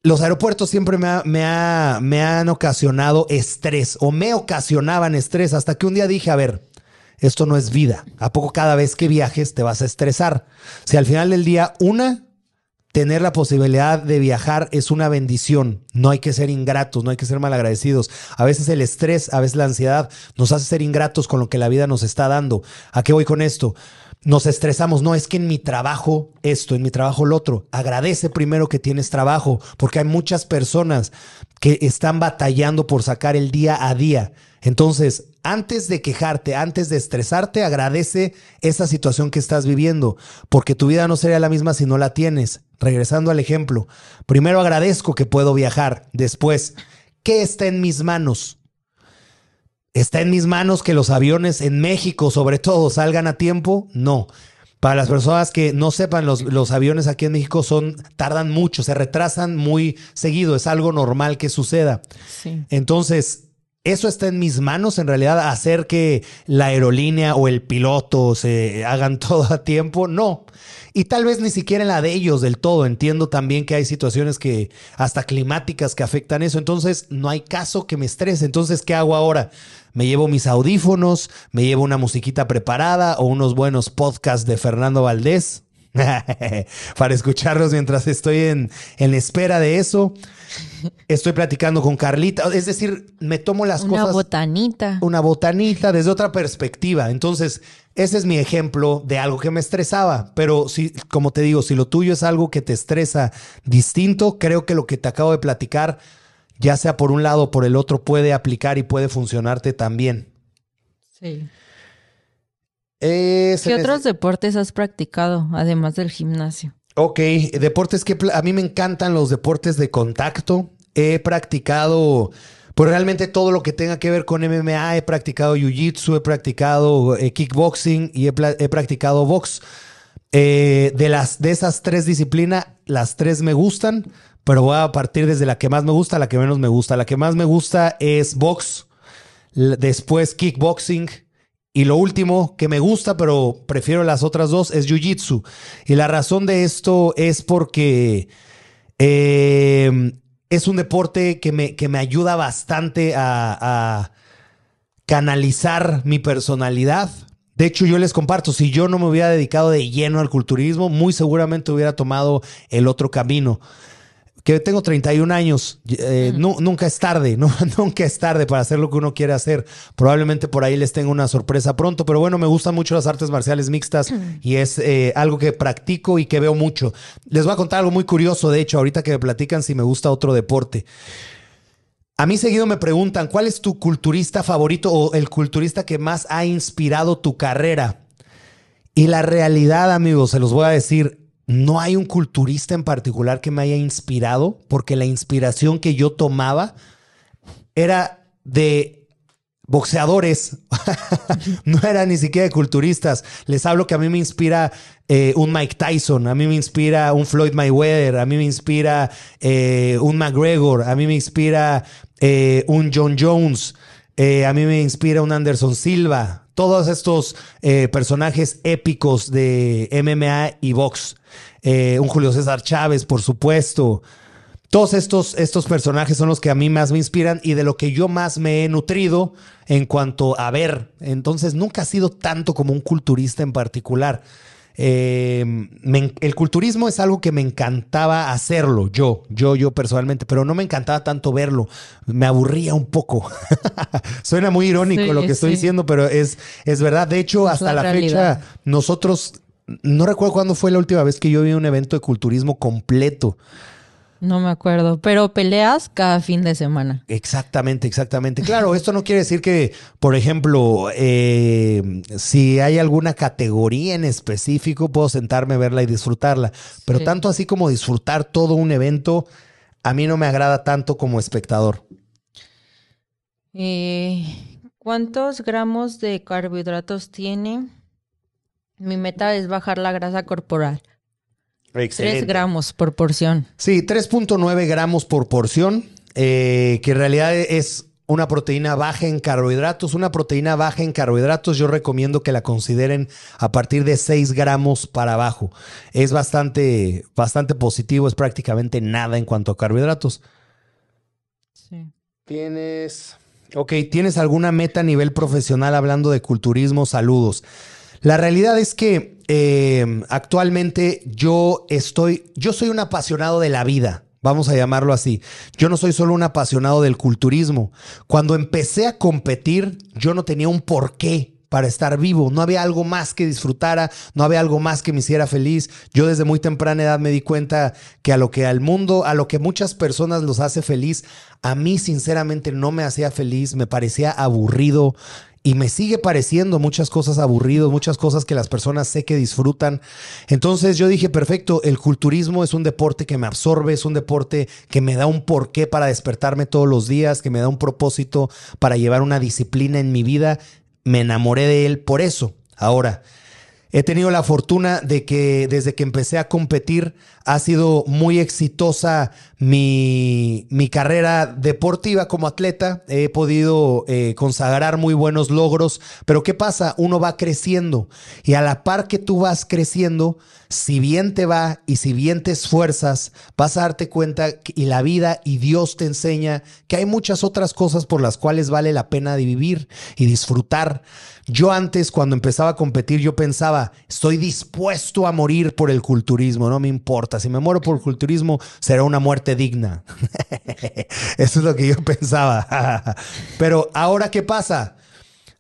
los aeropuertos siempre me, me han ocasionado estrés o me ocasionaban estrés hasta que un día dije, a ver, esto no es vida. ¿A poco cada vez que viajes te vas a estresar? Si al final del día, una, tener la posibilidad de viajar es una bendición. No hay que ser ingratos, no hay que ser malagradecidos. A veces el estrés, a veces la ansiedad nos hace ser ingratos con lo que la vida nos está dando. ¿A qué voy con esto? Nos estresamos, no es que en mi trabajo esto, en mi trabajo lo otro. Agradece primero que tienes trabajo, porque hay muchas personas que están batallando por sacar el día a día. Entonces, antes de quejarte, antes de estresarte, agradece esa situación que estás viviendo, porque tu vida no sería la misma si no la tienes. Regresando al ejemplo, primero agradezco que puedo viajar. Después, ¿qué está en mis manos? ¿Está en mis manos que los aviones en México, sobre todo, salgan a tiempo? No. Para las personas que no sepan, los, los, aviones aquí en México son, tardan mucho, se retrasan muy seguido, es algo normal que suceda. Sí. Entonces, eso está en mis manos, en realidad, hacer que la aerolínea o el piloto se hagan todo a tiempo. No. Y tal vez ni siquiera la de ellos del todo. Entiendo también que hay situaciones que hasta climáticas que afectan eso. Entonces, no hay caso que me estrese. Entonces, ¿qué hago ahora? Me llevo mis audífonos, me llevo una musiquita preparada o unos buenos podcasts de Fernando Valdés para escucharlos mientras estoy en, en espera de eso. Estoy platicando con Carlita, es decir, me tomo las cosas. Una botanita. Una botanita desde otra perspectiva. Entonces, ese es mi ejemplo de algo que me estresaba. Pero si, como te digo, si lo tuyo es algo que te estresa distinto, creo que lo que te acabo de platicar, ya sea por un lado o por el otro, puede aplicar y puede funcionarte también. Sí. ¿Qué otros deportes has practicado, además del gimnasio? Ok, deportes que a mí me encantan los deportes de contacto. He practicado, pues realmente todo lo que tenga que ver con MMA. He practicado jiu-jitsu, he practicado eh, kickboxing y he, practicado box. Eh, de, las, de esas tres disciplinas, las tres me gustan, pero voy a partir desde la que más me gusta a la que menos me gusta. La que más me gusta es box, después kickboxing Y lo último que me gusta, pero prefiero las otras dos, es Jiu-Jitsu. Y la razón de esto es porque eh, es un deporte que me, que me ayuda bastante a canalizar mi personalidad. De hecho, yo les comparto, si yo no me hubiera dedicado de lleno al culturismo, muy seguramente hubiera tomado el otro camino que tengo 31 años, eh, nunca es tarde, ¿no? nunca es tarde para hacer lo que uno quiere hacer. Probablemente por ahí les tengo una sorpresa pronto, pero bueno, me gustan mucho las artes marciales mixtas y es eh, algo que practico y que veo mucho. Les voy a contar algo muy curioso, de hecho, ahorita que me platican si me gusta otro deporte. A mí seguido me preguntan, ¿cuál es tu culturista favorito o el culturista que más ha inspirado tu carrera? Y la realidad, amigos, se los voy a decir, no hay un culturista en particular que me haya inspirado, porque la inspiración que yo tomaba era de boxeadores, no era ni siquiera de culturistas. Les hablo que a mí me inspira eh, un Mike Tyson, a mí me inspira un Floyd Mayweather, a mí me inspira eh, un McGregor, a mí me inspira eh, un John Jones, a mí me inspira un Anderson Silva, todos estos personajes épicos de MMA y box. Eh, un Julio César Chávez, por supuesto. Todos estos, estos personajes son los que a mí más me inspiran y de lo que yo más me he nutrido en cuanto a ver. Entonces, nunca ha sido tanto como un culturista en particular. Eh, el culturismo es algo que me encantaba hacerlo, yo, yo, yo personalmente, pero no me encantaba tanto verlo, me aburría un poco. Suena muy irónico lo que estoy diciendo, pero es, es verdad. De hecho, hasta la, fecha, nosotros, no recuerdo cuándo fue la última vez que yo vi un evento de culturismo completo. No me acuerdo, pero peleas cada fin de semana. Exactamente, exactamente. Claro, esto no quiere decir que, por ejemplo, eh, si hay alguna categoría en específico, puedo sentarme, verla y disfrutarla. Pero tanto así como disfrutar todo un evento, a mí no me agrada tanto como espectador. Eh, ¿Cuántos gramos de carbohidratos tiene? Mi meta es bajar la grasa corporal. Excelente. 3 gramos por porción. Sí, 3.9 gramos por porción, eh, que en realidad es una proteína baja en carbohidratos. Una proteína baja en carbohidratos yo recomiendo que la consideren a partir de 6 gramos para abajo. Es bastante, bastante positivo, es prácticamente nada en cuanto a carbohidratos. Sí. Tienes... Ok, ¿tienes alguna meta a nivel profesional hablando de culturismo? Saludos. La realidad es que eh, actualmente yo estoy, yo soy un apasionado de la vida. Vamos a llamarlo así. Yo no soy solo un apasionado del culturismo. Cuando empecé a competir, yo no tenía un porqué para estar vivo. No había algo más que disfrutara, no había algo más que me hiciera feliz. Yo desde muy temprana edad me di cuenta que a lo que al mundo, a lo que muchas personas los hace feliz, a mí sinceramente no me hacía feliz, me parecía aburrido. Y me sigue pareciendo muchas cosas aburridas, muchas cosas que las personas sé que disfrutan. Entonces yo dije, perfecto, el culturismo es un deporte que me absorbe, es un deporte que me da un porqué para despertarme todos los días, que me da un propósito para llevar una disciplina en mi vida. Me enamoré de él por eso. Ahora, He tenido la fortuna de que desde que empecé a competir ha sido muy exitosa mi, mi carrera deportiva como atleta. He podido eh, consagrar muy buenos logros, pero ¿qué pasa? Uno va creciendo y a la par que tú vas creciendo, si bien te va y si bien te esfuerzas, vas a darte cuenta y la vida y Dios te enseña que hay muchas otras cosas por las cuales vale la pena de vivir y disfrutar. Yo antes, cuando empezaba a competir, yo pensaba, estoy dispuesto a morir por el culturismo, no me importa. Si me muero por culturismo, será una muerte digna. Eso es lo que yo pensaba. Pero ahora, ¿qué pasa?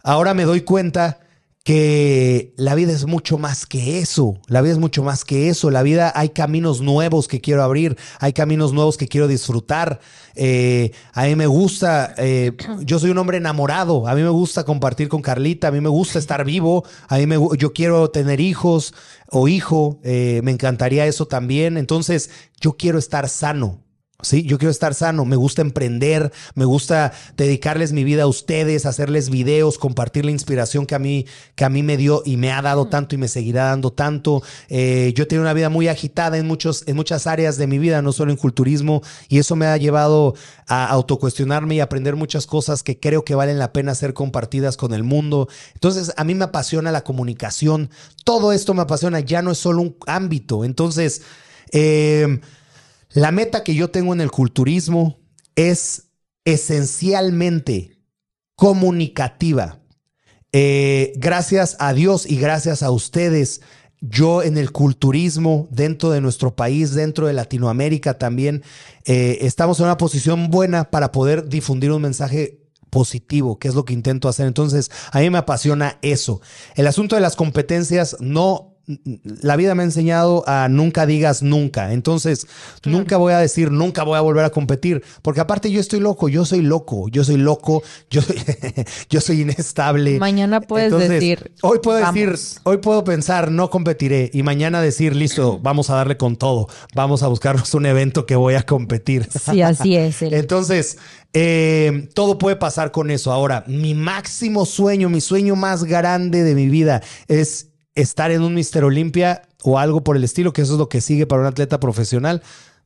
Ahora me doy cuenta que la vida es mucho más que eso, la vida es mucho más que eso, la vida hay caminos nuevos que quiero abrir, hay caminos nuevos que quiero disfrutar, eh, a mí me gusta, eh, yo soy un hombre enamorado, a mí me gusta compartir con Carlita, a mí me gusta estar vivo, a mí me, yo quiero tener hijos o hijo, eh, me encantaría eso también, entonces yo quiero estar sano, Sí, yo quiero estar sano, me gusta emprender, me gusta dedicarles mi vida a ustedes, hacerles videos, compartir la inspiración que a mí, que a mí me dio y me ha dado tanto y me seguirá dando tanto. Eh, yo tengo una vida muy agitada en, muchos, en muchas áreas de mi vida, no solo en culturismo, y eso me ha llevado a autocuestionarme y aprender muchas cosas que creo que valen la pena ser compartidas con el mundo. Entonces, a mí me apasiona la comunicación, todo esto me apasiona, ya no es solo un ámbito. Entonces, eh, la meta que yo tengo en el culturismo es esencialmente comunicativa. Eh, gracias a Dios y gracias a ustedes, yo en el culturismo dentro de nuestro país, dentro de Latinoamérica también, eh, estamos en una posición buena para poder difundir un mensaje positivo, que es lo que intento hacer. Entonces, a mí me apasiona eso. El asunto de las competencias no la vida me ha enseñado a nunca digas nunca. Entonces, nunca voy a decir nunca voy a volver a competir, porque aparte yo estoy loco, yo soy loco, yo soy loco, yo soy, yo soy inestable. Mañana puedes decir. Hoy puedo decir, hoy puedo pensar no competiré y mañana decir listo, vamos a darle con todo, vamos a buscarnos un evento que voy a competir. Sí, así es. Entonces, eh, todo puede pasar con eso. Ahora, mi máximo sueño, mi sueño más grande de mi vida es estar en un Mister Olimpia o algo por el estilo, que eso es lo que sigue para un atleta profesional.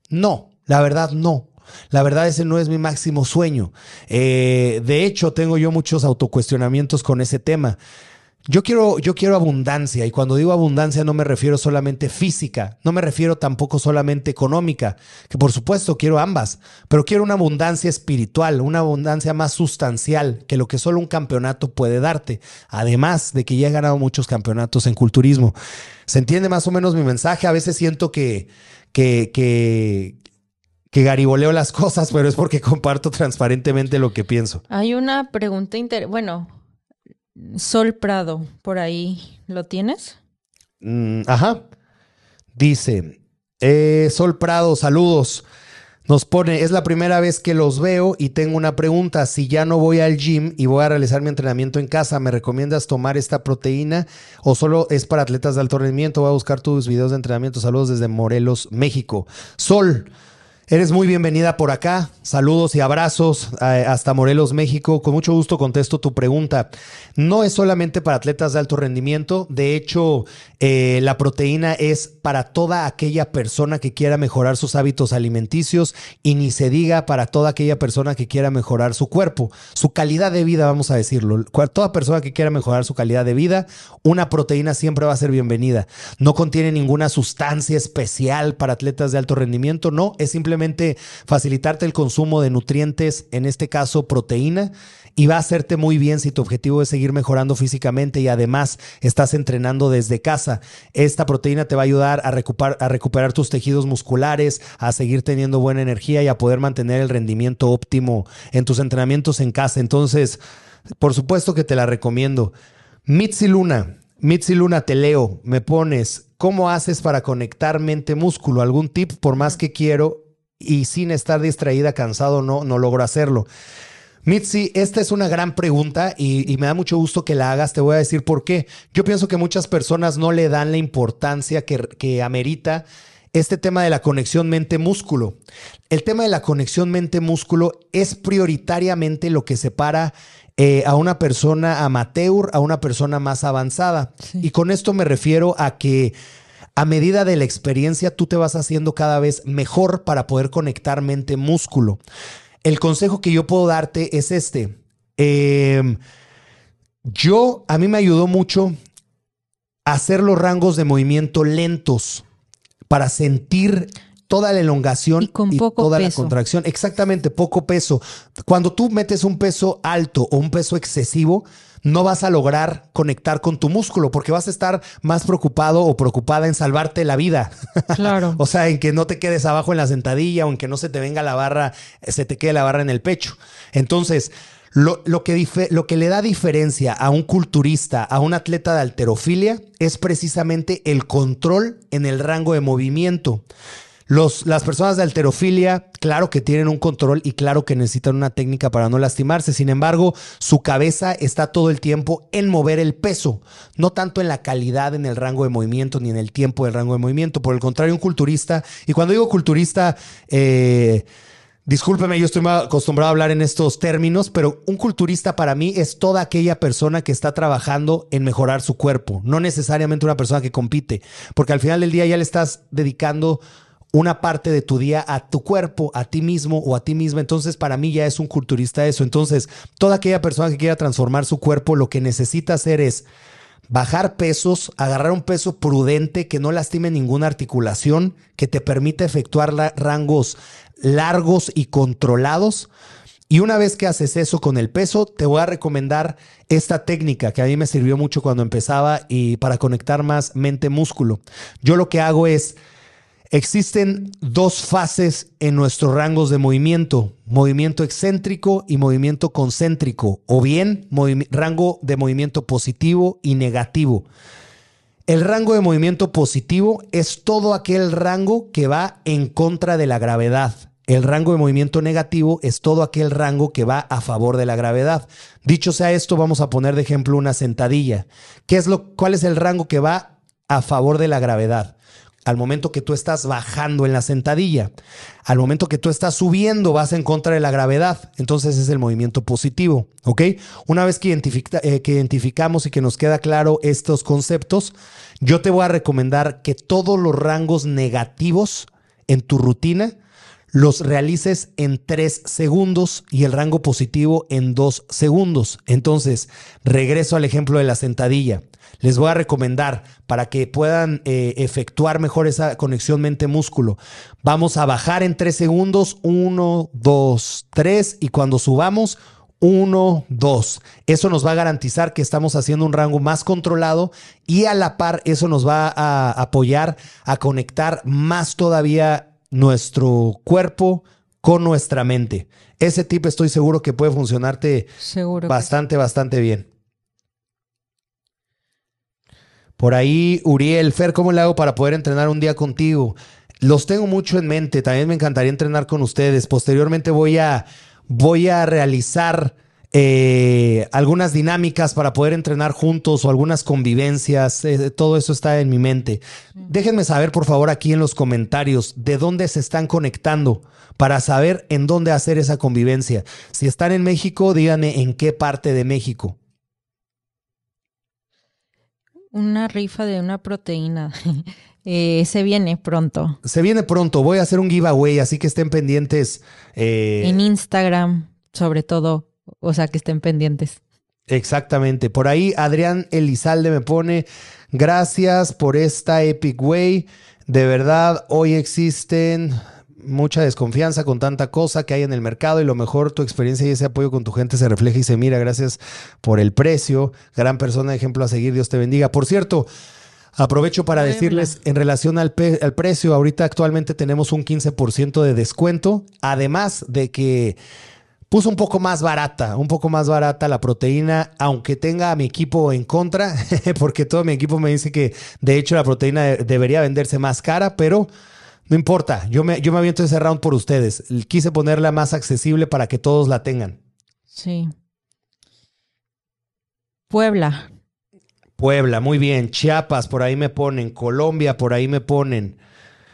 No, la verdad no. La verdad ese no es mi máximo sueño. Eh, de hecho, tengo yo muchos autocuestionamientos con ese tema. Yo quiero, yo quiero abundancia y cuando digo abundancia no me refiero solamente física, no me refiero tampoco solamente económica, que por supuesto quiero ambas, pero quiero una abundancia espiritual, una abundancia más sustancial que lo que solo un campeonato puede darte, además de que ya he ganado muchos campeonatos en culturismo. ¿Se entiende más o menos mi mensaje? A veces siento que, que, que, que gariboleo las cosas, pero es porque comparto transparentemente lo que pienso. Hay una pregunta inter... Bueno, Sol Prado, por ahí, ¿lo tienes? Mm, ajá. Dice, eh, Sol Prado, saludos. Nos pone, es la primera vez que los veo y tengo una pregunta. Si ya no voy al gym y voy a realizar mi entrenamiento en casa, ¿me recomiendas tomar esta proteína o solo es para atletas de alto rendimiento? Voy a buscar tus videos de entrenamiento. Saludos desde Morelos, México. Sol, Eres muy bienvenida por acá. Saludos y abrazos eh, hasta Morelos, México. Con mucho gusto contesto tu pregunta. No es solamente para atletas de alto rendimiento. De hecho, eh, la proteína es para toda aquella persona que quiera mejorar sus hábitos alimenticios y ni se diga para toda aquella persona que quiera mejorar su cuerpo, su calidad de vida, vamos a decirlo. Toda persona que quiera mejorar su calidad de vida, una proteína siempre va a ser bienvenida. No contiene ninguna sustancia especial para atletas de alto rendimiento. No, es simplemente facilitarte el consumo de nutrientes, en este caso proteína, y va a hacerte muy bien si tu objetivo es seguir mejorando físicamente y además estás entrenando desde casa. Esta proteína te va a ayudar a recuperar, a recuperar tus tejidos musculares, a seguir teniendo buena energía y a poder mantener el rendimiento óptimo en tus entrenamientos en casa. Entonces, por supuesto que te la recomiendo. Mitzi Luna, Mitzi Luna, te leo, me pones, ¿cómo haces para conectar mente-músculo? ¿Algún tip? Por más que quiero, y sin estar distraída, cansado, no, no logro hacerlo. Mitzi, esta es una gran pregunta y, me da mucho gusto que la hagas. Te voy a decir por qué. Yo pienso que muchas personas no le dan la importancia que, que amerita este tema de la conexión mente-músculo. El tema de la conexión mente-músculo es prioritariamente lo que separa eh, a una persona amateur a una persona más avanzada. Y con esto me refiero a que a medida de la experiencia tú te vas haciendo cada vez mejor para poder conectar mente-músculo. El consejo que yo puedo darte es este. Em, yo, a mí me ayudó mucho hacer los rangos de movimiento lentos para sentir toda la elongación y, toda la contracción. Exactamente, poco peso. Cuando tú metes un peso alto o un peso excesivo, no vas a lograr conectar con tu músculo porque vas a estar más preocupado o preocupada en salvarte la vida. Claro. o sea, en que no te quedes abajo en la sentadilla o en que no se te venga la barra, se te quede la barra en el pecho. Entonces, lo, que lo, que le da diferencia a un culturista, a un atleta de alterofilia, es precisamente el control en el rango de movimiento. Las personas de alterofilia, claro que tienen un control y claro que necesitan una técnica para no lastimarse. Sin embargo, su cabeza está todo el tiempo en mover el peso, no tanto en la calidad, en el rango de movimiento, ni en el tiempo del rango de movimiento. Por el contrario, un culturista, y cuando digo culturista, eh, Discúlpeme, yo estoy acostumbrado a hablar en estos términos, pero un culturista para mí es toda aquella persona que está trabajando en mejorar su cuerpo, no necesariamente una persona que compite, porque al final del día ya le estás dedicando una parte de tu día a tu cuerpo, a ti mismo o a ti misma. Entonces, para mí ya es un culturista eso. Entonces, toda aquella persona que quiera transformar su cuerpo, lo que necesita hacer es bajar pesos, agarrar un peso prudente que no lastime ninguna articulación, que te permita efectuar rangos largos y controlados. Y una vez que haces eso con el peso, te voy a recomendar esta técnica que a mí me sirvió mucho cuando empezaba y para conectar más mente-músculo. Yo lo que hago es Existen dos fases en nuestros rangos de movimiento, movimiento excéntrico y movimiento concéntrico, o bien rango de movimiento positivo y negativo. El rango de movimiento positivo es todo aquel rango que va en contra de la gravedad. El rango de movimiento negativo es todo aquel rango que va a favor de la gravedad. Dicho sea esto, vamos a poner de ejemplo una sentadilla. ¿Qué es lo, ¿Cuál es el rango que va a favor de la gravedad? Al momento que tú estás bajando en la sentadilla. Al momento que tú estás subiendo, vas en contra de la gravedad. Entonces es el movimiento positivo. ¿Ok? Una vez que, eh, que identificamos y que nos queda claro estos conceptos, yo te voy a recomendar que todos los rangos negativos en tu rutina los realices en tres segundos y el rango positivo en dos segundos. Entonces, regreso al ejemplo de la sentadilla les voy a recomendar para que puedan eh, efectuar mejor esa conexión mente-músculo. Vamos a bajar en tres segundos, uno, dos, tres, y cuando subamos, uno, dos. Eso nos va a garantizar que estamos haciendo un rango más controlado y a la par eso nos va a apoyar a conectar más todavía nuestro cuerpo con nuestra mente. Ese tip estoy seguro que puede funcionarte bastante, bastante bien. Por ahí, Uriel, Fer, ¿cómo le hago para poder entrenar un día contigo? Los tengo mucho en mente. También me encantaría entrenar con ustedes. Posteriormente voy a, voy a realizar eh, algunas dinámicas para poder entrenar juntos o algunas convivencias. Eh, todo eso está en mi mente. Déjenme saber, por favor, aquí en los comentarios de dónde se están conectando para saber en dónde hacer esa convivencia. Si están en México, díganme en qué parte de México una rifa de una proteína. Eh, se viene pronto. Se viene pronto. Voy a hacer un giveaway, así que estén pendientes. Eh, en Instagram, sobre todo. O sea, que estén pendientes. Exactamente. Por ahí Adrián Elizalde me pone, gracias por esta Epic Way. De verdad, hoy existen mucha desconfianza con tanta cosa que hay en el mercado y lo mejor tu experiencia y ese apoyo con tu gente se refleja y se mira. Gracias por el precio. Gran persona, ejemplo a seguir. Dios te bendiga. Por cierto, aprovecho para decirles en relación al, al precio, ahorita actualmente tenemos un 15% de descuento, además de que puso un poco más barata, un poco más barata la proteína, aunque tenga a mi equipo en contra, porque todo mi equipo me dice que de hecho la proteína debería venderse más cara, pero no importa, yo me, yo me aviento ese round por ustedes. Quise ponerla más accesible para que todos la tengan. Sí. Puebla. Puebla, muy bien. Chiapas, por ahí me ponen. Colombia, por ahí me ponen.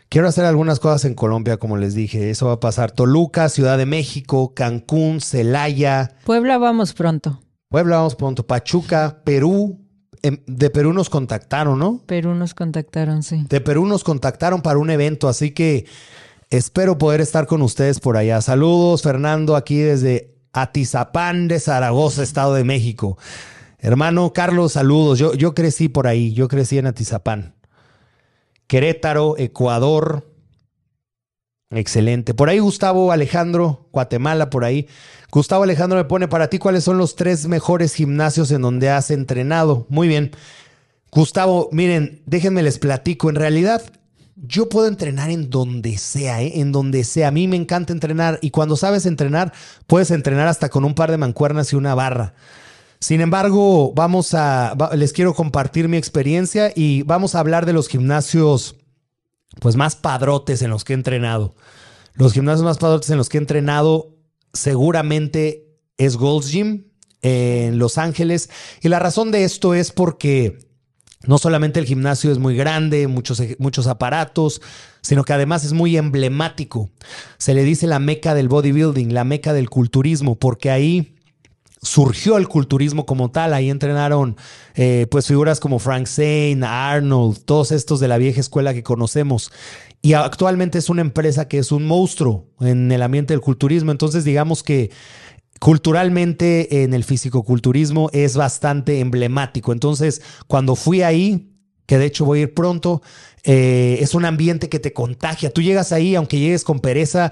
Quiero hacer algunas cosas en Colombia, como les dije. Eso va a pasar. Toluca, Ciudad de México, Cancún, Celaya. Puebla vamos pronto. Puebla vamos pronto. Pachuca, Perú, de Perú nos contactaron, ¿no? Perú nos contactaron, sí. De Perú nos contactaron para un evento, así que espero poder estar con ustedes por allá. Saludos, Fernando, aquí desde Atizapán de Zaragoza, Estado de México. Hermano Carlos, saludos. Yo, yo crecí por ahí, yo crecí en Atizapán. Querétaro, Ecuador. Excelente. Por ahí Gustavo Alejandro, Guatemala, por ahí. Gustavo Alejandro me pone para ti cuáles son los tres mejores gimnasios en donde has entrenado. Muy bien. Gustavo, miren, déjenme les platico. En realidad, yo puedo entrenar en donde sea, ¿eh? en donde sea. A mí me encanta entrenar y cuando sabes entrenar, puedes entrenar hasta con un par de mancuernas y una barra. Sin embargo, vamos a, les quiero compartir mi experiencia y vamos a hablar de los gimnasios pues más padrotes en los que he entrenado. Los gimnasios más padrotes en los que he entrenado seguramente es Gold's Gym en Los Ángeles. Y la razón de esto es porque no solamente el gimnasio es muy grande, muchos, muchos aparatos, sino que además es muy emblemático. Se le dice la meca del bodybuilding, la meca del culturismo, porque ahí surgió el culturismo como tal. Ahí entrenaron eh, pues figuras como Frank Zane, Arnold, todos estos de la vieja escuela que conocemos. Y actualmente es una empresa que es un monstruo en el ambiente del culturismo. Entonces digamos que culturalmente en el fisicoculturismo es bastante emblemático. Entonces, cuando fui ahí, que de hecho voy a ir pronto, eh, es un ambiente que te contagia. Tú llegas ahí, aunque llegues con pereza,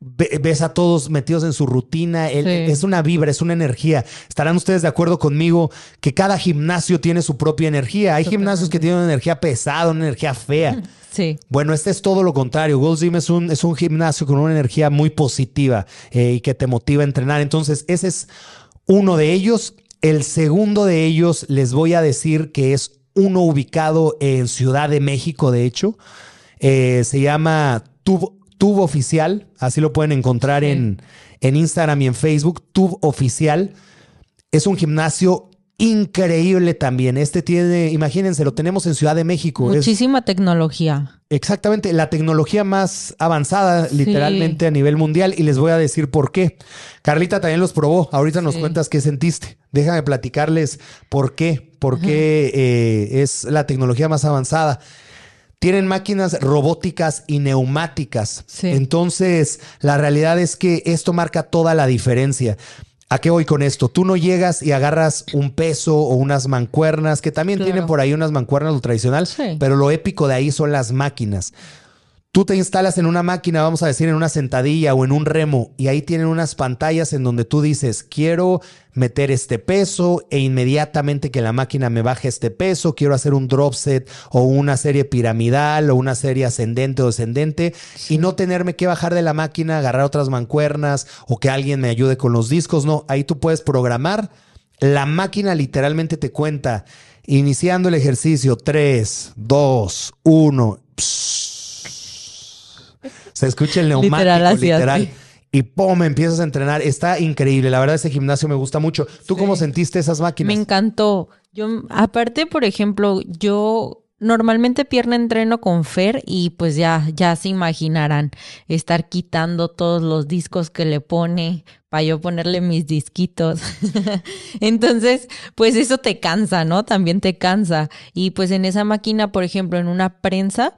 ves a todos metidos en su rutina. Es una vibra, es una energía. Estarán ustedes de acuerdo conmigo que cada gimnasio tiene su propia energía. Hay gimnasios que tienen una energía pesada, una energía fea. Sí. Bueno, este es todo lo contrario. Gold's Gym es un, es un gimnasio con una energía muy positiva eh, y que te motiva a entrenar. Entonces, ese es uno de ellos. El segundo de ellos les voy a decir que es uno ubicado en Ciudad de México, de hecho. Eh, se llama Tubo, Oficial. Así lo pueden encontrar en, en Instagram y en Facebook. Tube Oficial. Es un gimnasio increíble también. Este tiene, imagínense, lo tenemos en Ciudad de México. Muchísima tecnología. Exactamente, la tecnología más avanzada literalmente a nivel mundial y les voy a decir por qué. Carlita también los probó, ahorita nos cuentas qué sentiste. Déjame platicarles por qué, por qué eh, es la tecnología más avanzada. Tienen máquinas robóticas y neumáticas. Entonces, la realidad es que esto marca toda la diferencia. ¿A qué voy con esto? Tú no llegas y agarras un peso o unas mancuernas, que también tienen por ahí unas mancuernas lo tradicional, pero lo épico de ahí son las máquinas. Tú te instalas en una máquina, vamos a decir, en una sentadilla o en un remo, y ahí tienen unas pantallas en donde tú dices, quiero meter este peso e inmediatamente que la máquina me baje este peso, quiero hacer un drop set o una serie piramidal o una serie ascendente o descendente y no tenerme que bajar de la máquina, agarrar otras mancuernas o que alguien me ayude con los discos, no, ahí tú puedes programar, la máquina literalmente te cuenta, iniciando el ejercicio, 3, 2, 1, se escucha el neumático literal. Y ¡pum! empiezas a entrenar. Está increíble. La verdad, ese gimnasio me gusta mucho. ¿Tú cómo sentiste esas máquinas? Me encantó. Yo, aparte, por ejemplo, yo normalmente pierna entreno con Fer y pues ya, ya se imaginarán estar quitando todos los discos que le pone para yo ponerle mis disquitos. Entonces, pues eso te cansa, ¿no? También te cansa. Y pues en esa máquina, por ejemplo, en una prensa,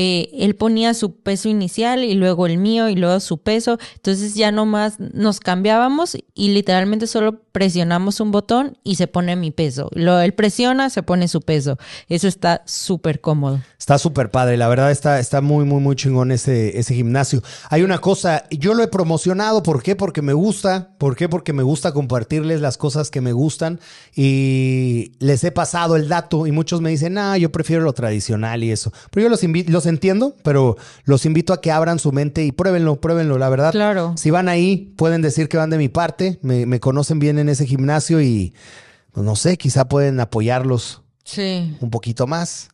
eh, él ponía su peso inicial y luego el mío y luego su peso. Entonces ya nomás nos cambiábamos y literalmente solo presionamos un botón y se pone mi peso. Lo, él presiona, se pone su peso. Eso está súper cómodo. Está súper padre. La verdad está, está muy, muy, muy chingón ese, ese gimnasio. Hay una cosa, yo lo he promocionado. ¿Por qué? Porque me gusta. ¿Por qué? Porque me gusta compartirles las cosas que me gustan y les he pasado el dato y muchos me dicen, ah, yo prefiero lo tradicional y eso. Pero yo los invito entiendo, pero los invito a que abran su mente y pruébenlo, pruébenlo, la verdad. Claro. Si van ahí, pueden decir que van de mi parte, me, conocen bien en ese gimnasio y, pues, no sé, quizá pueden apoyarlos sí. un poquito más.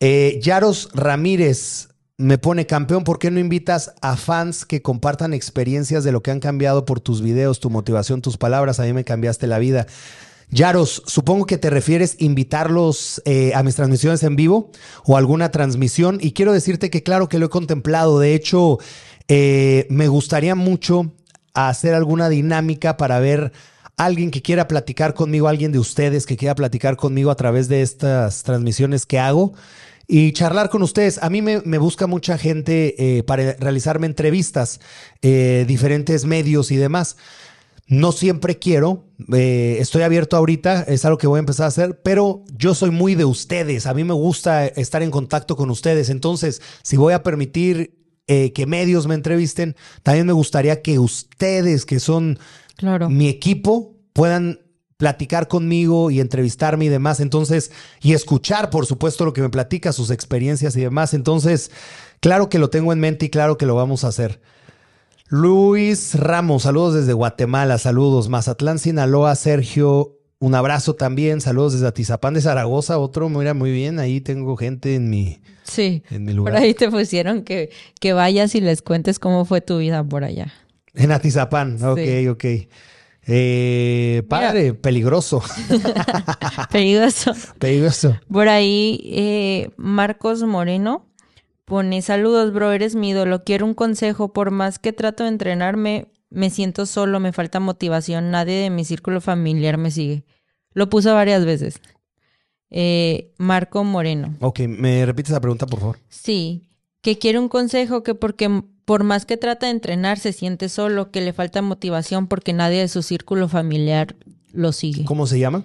Eh, Yaros Ramírez me pone campeón, ¿por qué no invitas a fans que compartan experiencias de lo que han cambiado por tus videos, tu motivación, tus palabras? A mí me cambiaste la vida. Yaros, supongo que te refieres invitarlos eh, a mis transmisiones en vivo o alguna transmisión y quiero decirte que claro que lo he contemplado. De hecho, eh, me gustaría mucho hacer alguna dinámica para ver alguien que quiera platicar conmigo, alguien de ustedes que quiera platicar conmigo a través de estas transmisiones que hago y charlar con ustedes. A mí me, busca mucha gente eh, para realizarme entrevistas, diferentes medios y demás. No siempre quiero, eh, estoy abierto ahorita, es algo que voy a empezar a hacer, pero yo soy muy de ustedes, a mí me gusta estar en contacto con ustedes, entonces si voy a permitir eh, que medios me entrevisten, también me gustaría que ustedes, que son mi equipo, puedan platicar conmigo y entrevistarme y demás, entonces, y escuchar, por supuesto, lo que me platica, sus experiencias y demás, entonces, claro que lo tengo en mente y claro que lo vamos a hacer. Luis Ramos, saludos desde Guatemala, saludos. Mazatlán, Sinaloa, Sergio un abrazo también. Saludos desde Atizapán de Zaragoza. Otro, mira, muy bien. Ahí tengo gente en mi, Sí. en mi lugar. Por ahí te pusieron que, que vayas y les cuentes cómo fue tu vida por allá. En Atizapán. Ok, Sí. ok. Eh, padre, peligroso. Peligroso. peligroso. Por ahí, eh, Marcos Moreno pone: Saludos, bro, eres mi ídolo. Quiero un consejo. Por más que trato de entrenarme, me siento solo, me falta motivación. Nadie de mi círculo familiar me sigue. Lo puso varias veces. Eh, Marco Moreno. Ok, ¿me repites la pregunta, por favor? Sí, que quiere un consejo, que porque por más que trata de entrenar, se siente solo, que le falta motivación porque nadie de su círculo familiar lo sigue. ¿Cómo se llama?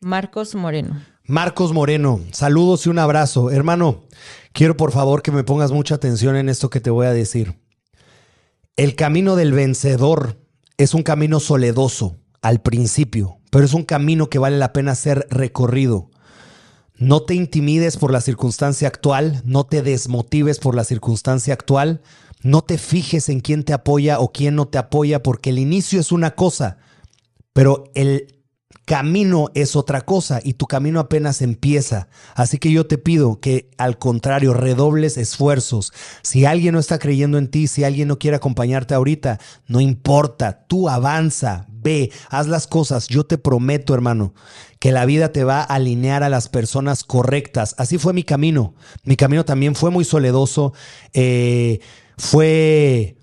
Marcos Moreno. Marcos Moreno, saludos y un abrazo. Hermano, quiero por favor que me pongas mucha atención en esto que te voy a decir. El camino del vencedor es un camino soledoso al principio, pero es un camino que vale la pena ser recorrido. No te intimides por la circunstancia actual, no te desmotives por la circunstancia actual, no te fijes en quién te apoya o quién no te apoya, porque el inicio es una cosa, pero el camino es otra cosa y tu camino apenas empieza. Así que yo te pido que al contrario redobles esfuerzos. Si alguien no está creyendo en ti, si alguien no quiere acompañarte ahorita, no importa, tú avanza, ve, haz las cosas. Yo te prometo, hermano, que la vida te va a alinear a las personas correctas. Así fue mi camino. Mi camino también fue muy soledoso. eh, fue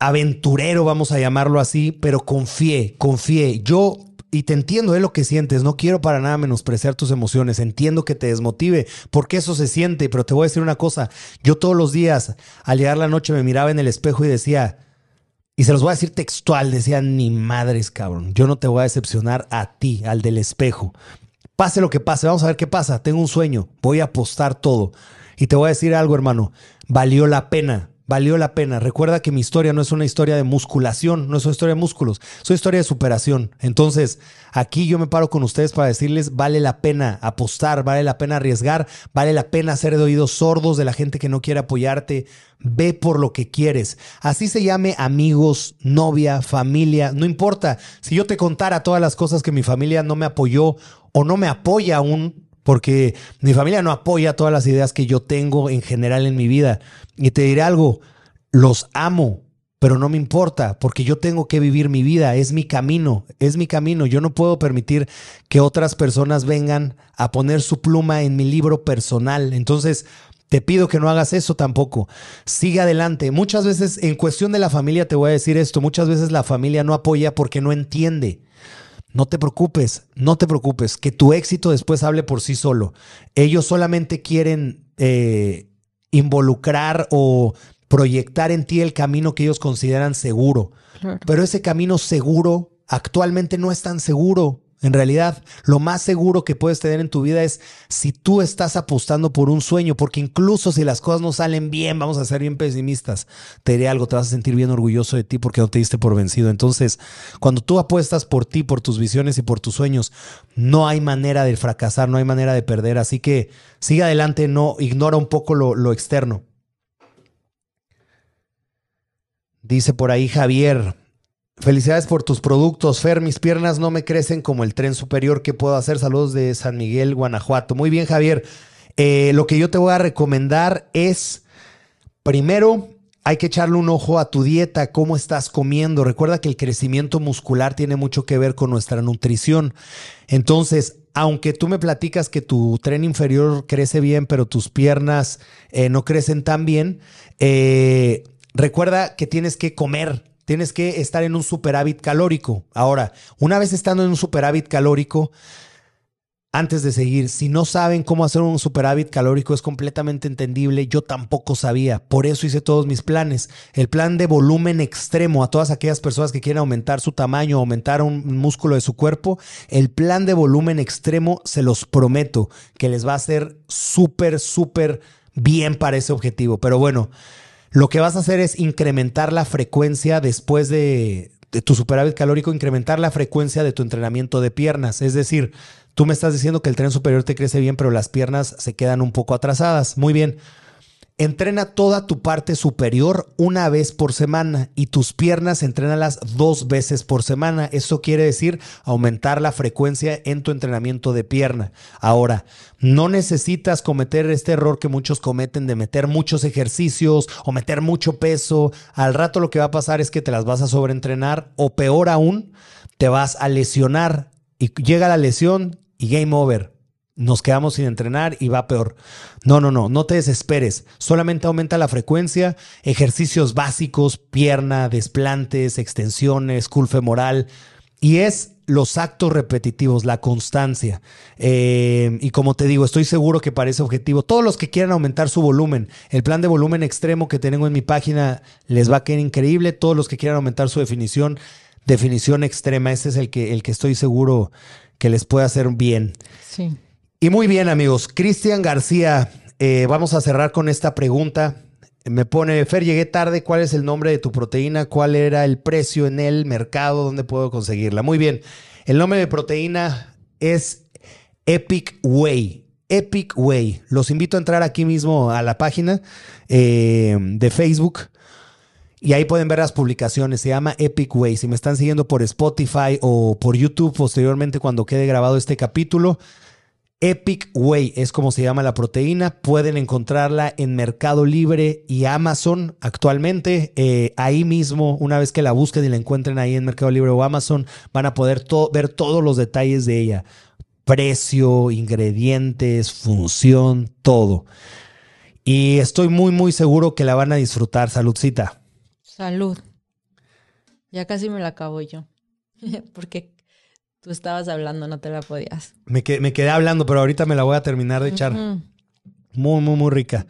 aventurero, vamos a llamarlo así, pero confié, confié. Yo, y te entiendo de lo que sientes, no quiero para nada menospreciar tus emociones, entiendo que te desmotive, porque eso se siente, pero te voy a decir una cosa, yo todos los días, al llegar la noche, me miraba en el espejo y decía, y se los voy a decir textual, decía, ni madres, cabrón, yo no te voy a decepcionar a ti, al del espejo. Pase lo que pase, vamos a ver qué pasa, tengo un sueño, voy a apostar todo. Y te voy a decir algo, hermano, valió la pena. Valió la pena. Recuerda que mi historia no es una historia de musculación, no es una historia de músculos, es una historia de superación. Entonces, aquí yo me paro con ustedes para decirles, vale la pena apostar, vale la pena arriesgar, vale la pena ser de oídos sordos de la gente que no quiere apoyarte. Ve por lo que quieres. Así se llame amigos, novia, familia, no importa. Si yo te contara todas las cosas que mi familia no me apoyó o no me apoya aún, porque mi familia no apoya todas las ideas que yo tengo en general en mi vida. Y te diré algo, los amo, pero no me importa, porque yo tengo que vivir mi vida, es mi camino, es mi camino. Yo no puedo permitir que otras personas vengan a poner su pluma en mi libro personal. Entonces, te pido que no hagas eso tampoco. Sigue adelante. Muchas veces, en cuestión de la familia, te voy a decir esto, muchas veces la familia no apoya porque no entiende. No te preocupes, no te preocupes, que tu éxito después hable por sí solo. Ellos solamente quieren eh, involucrar o proyectar en ti el camino que ellos consideran seguro. Claro. Pero ese camino seguro actualmente no es tan seguro. En realidad, lo más seguro que puedes tener en tu vida es si tú estás apostando por un sueño, porque incluso si las cosas no salen bien, vamos a ser bien pesimistas, te diré algo, te vas a sentir bien orgulloso de ti porque no te diste por vencido. Entonces, cuando tú apuestas por ti, por tus visiones y por tus sueños, no hay manera de fracasar, no hay manera de perder. Así que sigue adelante, no ignora un poco lo, lo externo. Dice por ahí Javier, Felicidades por tus productos, Fer. Mis piernas no me crecen como el tren superior. ¿Qué puedo hacer? Saludos de San Miguel, Guanajuato. Muy bien, Javier. Eh, lo que yo te voy a recomendar es, primero, hay que echarle un ojo a tu dieta, cómo estás comiendo. Recuerda que el crecimiento muscular tiene mucho que ver con nuestra nutrición. Entonces, aunque tú me platicas que tu tren inferior crece bien, pero tus piernas eh, no crecen tan bien, eh, recuerda que tienes que comer. Tienes que estar en un superávit calórico. Ahora, una vez estando en un superávit calórico, antes de seguir, si no saben cómo hacer un superávit calórico es completamente entendible, yo tampoco sabía, por eso hice todos mis planes. El plan de volumen extremo a todas aquellas personas que quieren aumentar su tamaño, aumentar un músculo de su cuerpo, el plan de volumen extremo se los prometo que les va a hacer súper, súper bien para ese objetivo. Pero bueno, lo que vas a hacer es incrementar la frecuencia después de, tu superávit calórico, incrementar la frecuencia de tu entrenamiento de piernas. Es decir, tú me estás diciendo que el tren superior te crece bien, pero las piernas se quedan un poco atrasadas. Muy bien. Entrena toda tu parte superior una vez por semana y tus piernas entrénalas dos veces por semana. Eso quiere decir aumentar la frecuencia en tu entrenamiento de pierna. Ahora, no necesitas cometer este error que muchos cometen de meter muchos ejercicios o meter mucho peso. Al rato lo que va a pasar es que te las vas a sobreentrenar o peor aún, te vas a lesionar y llega la lesión y game over nos quedamos sin entrenar y va peor. No, no, no, no te desesperes. Solamente aumenta la frecuencia, ejercicios básicos, pierna, desplantes, extensiones, cool femoral. Y es los actos repetitivos, la constancia. Eh, y como te digo, estoy seguro que para ese objetivo, todos los que quieran aumentar su volumen, el plan de volumen extremo que tengo en mi página les va a quedar increíble. Todos los que quieran aumentar su definición, definición extrema, ese es el que, el que estoy seguro que les puede hacer bien. Sí. Y muy bien, amigos. Cristian García, eh, vamos a cerrar con esta pregunta. Me pone, Fer, llegué tarde, ¿cuál es el nombre de tu proteína? ¿Cuál era el precio en el mercado? ¿Dónde puedo conseguirla? Muy bien, el nombre de proteína es Epic Way. Epic Way. Los invito a entrar aquí mismo a la página eh, de Facebook. Y ahí pueden ver las publicaciones. Se llama Epic Way. Si me están siguiendo por Spotify o por YouTube posteriormente cuando quede grabado este capítulo, Epic Way es como se llama la proteína. Pueden encontrarla en Mercado Libre y Amazon actualmente. Eh, ahí mismo, una vez que la busquen y la encuentren ahí en Mercado Libre o Amazon, van a poder ver todos los detalles de ella. Precio, ingredientes, función, todo. Y estoy muy, muy seguro que la van a disfrutar. Saludcita. Salud. Ya casi me la acabo yo. Porque Tú estabas hablando, no te la podías. Me, me quedé hablando, pero ahorita me la voy a terminar de echar. Muy, muy, muy rica.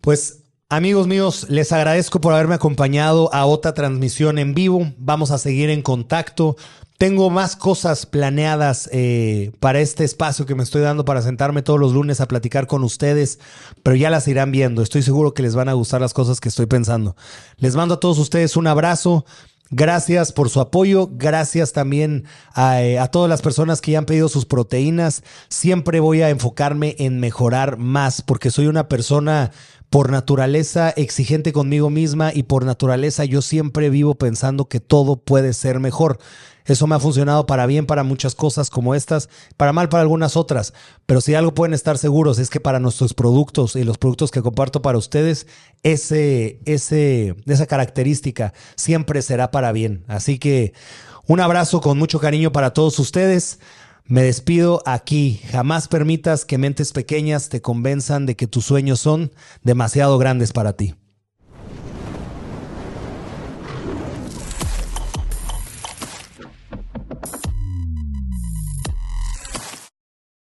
Pues Amigos míos, les agradezco por haberme acompañado a otra transmisión en vivo. Vamos a seguir en contacto. Tengo más cosas planeadas eh, para este espacio que me estoy dando para sentarme todos los lunes a platicar con ustedes, pero ya las irán viendo. Estoy seguro que les van a gustar las cosas que estoy pensando. Les mando a todos ustedes un abrazo. Gracias por su apoyo, gracias también eh, a, todas las personas que ya han pedido sus proteínas. Siempre voy a enfocarme en mejorar más porque soy una persona por naturaleza exigente conmigo misma y por naturaleza yo siempre vivo pensando que todo puede ser mejor. Eso me ha funcionado para bien para muchas cosas como estas, para mal para algunas otras. Pero si algo pueden estar seguros es que para nuestros productos y los productos que comparto para ustedes, ese, ese, esa característica siempre será para bien. Así que un abrazo con mucho cariño para todos ustedes. Me despido aquí. Jamás permitas que mentes pequeñas te convenzan de que tus sueños son demasiado grandes para ti.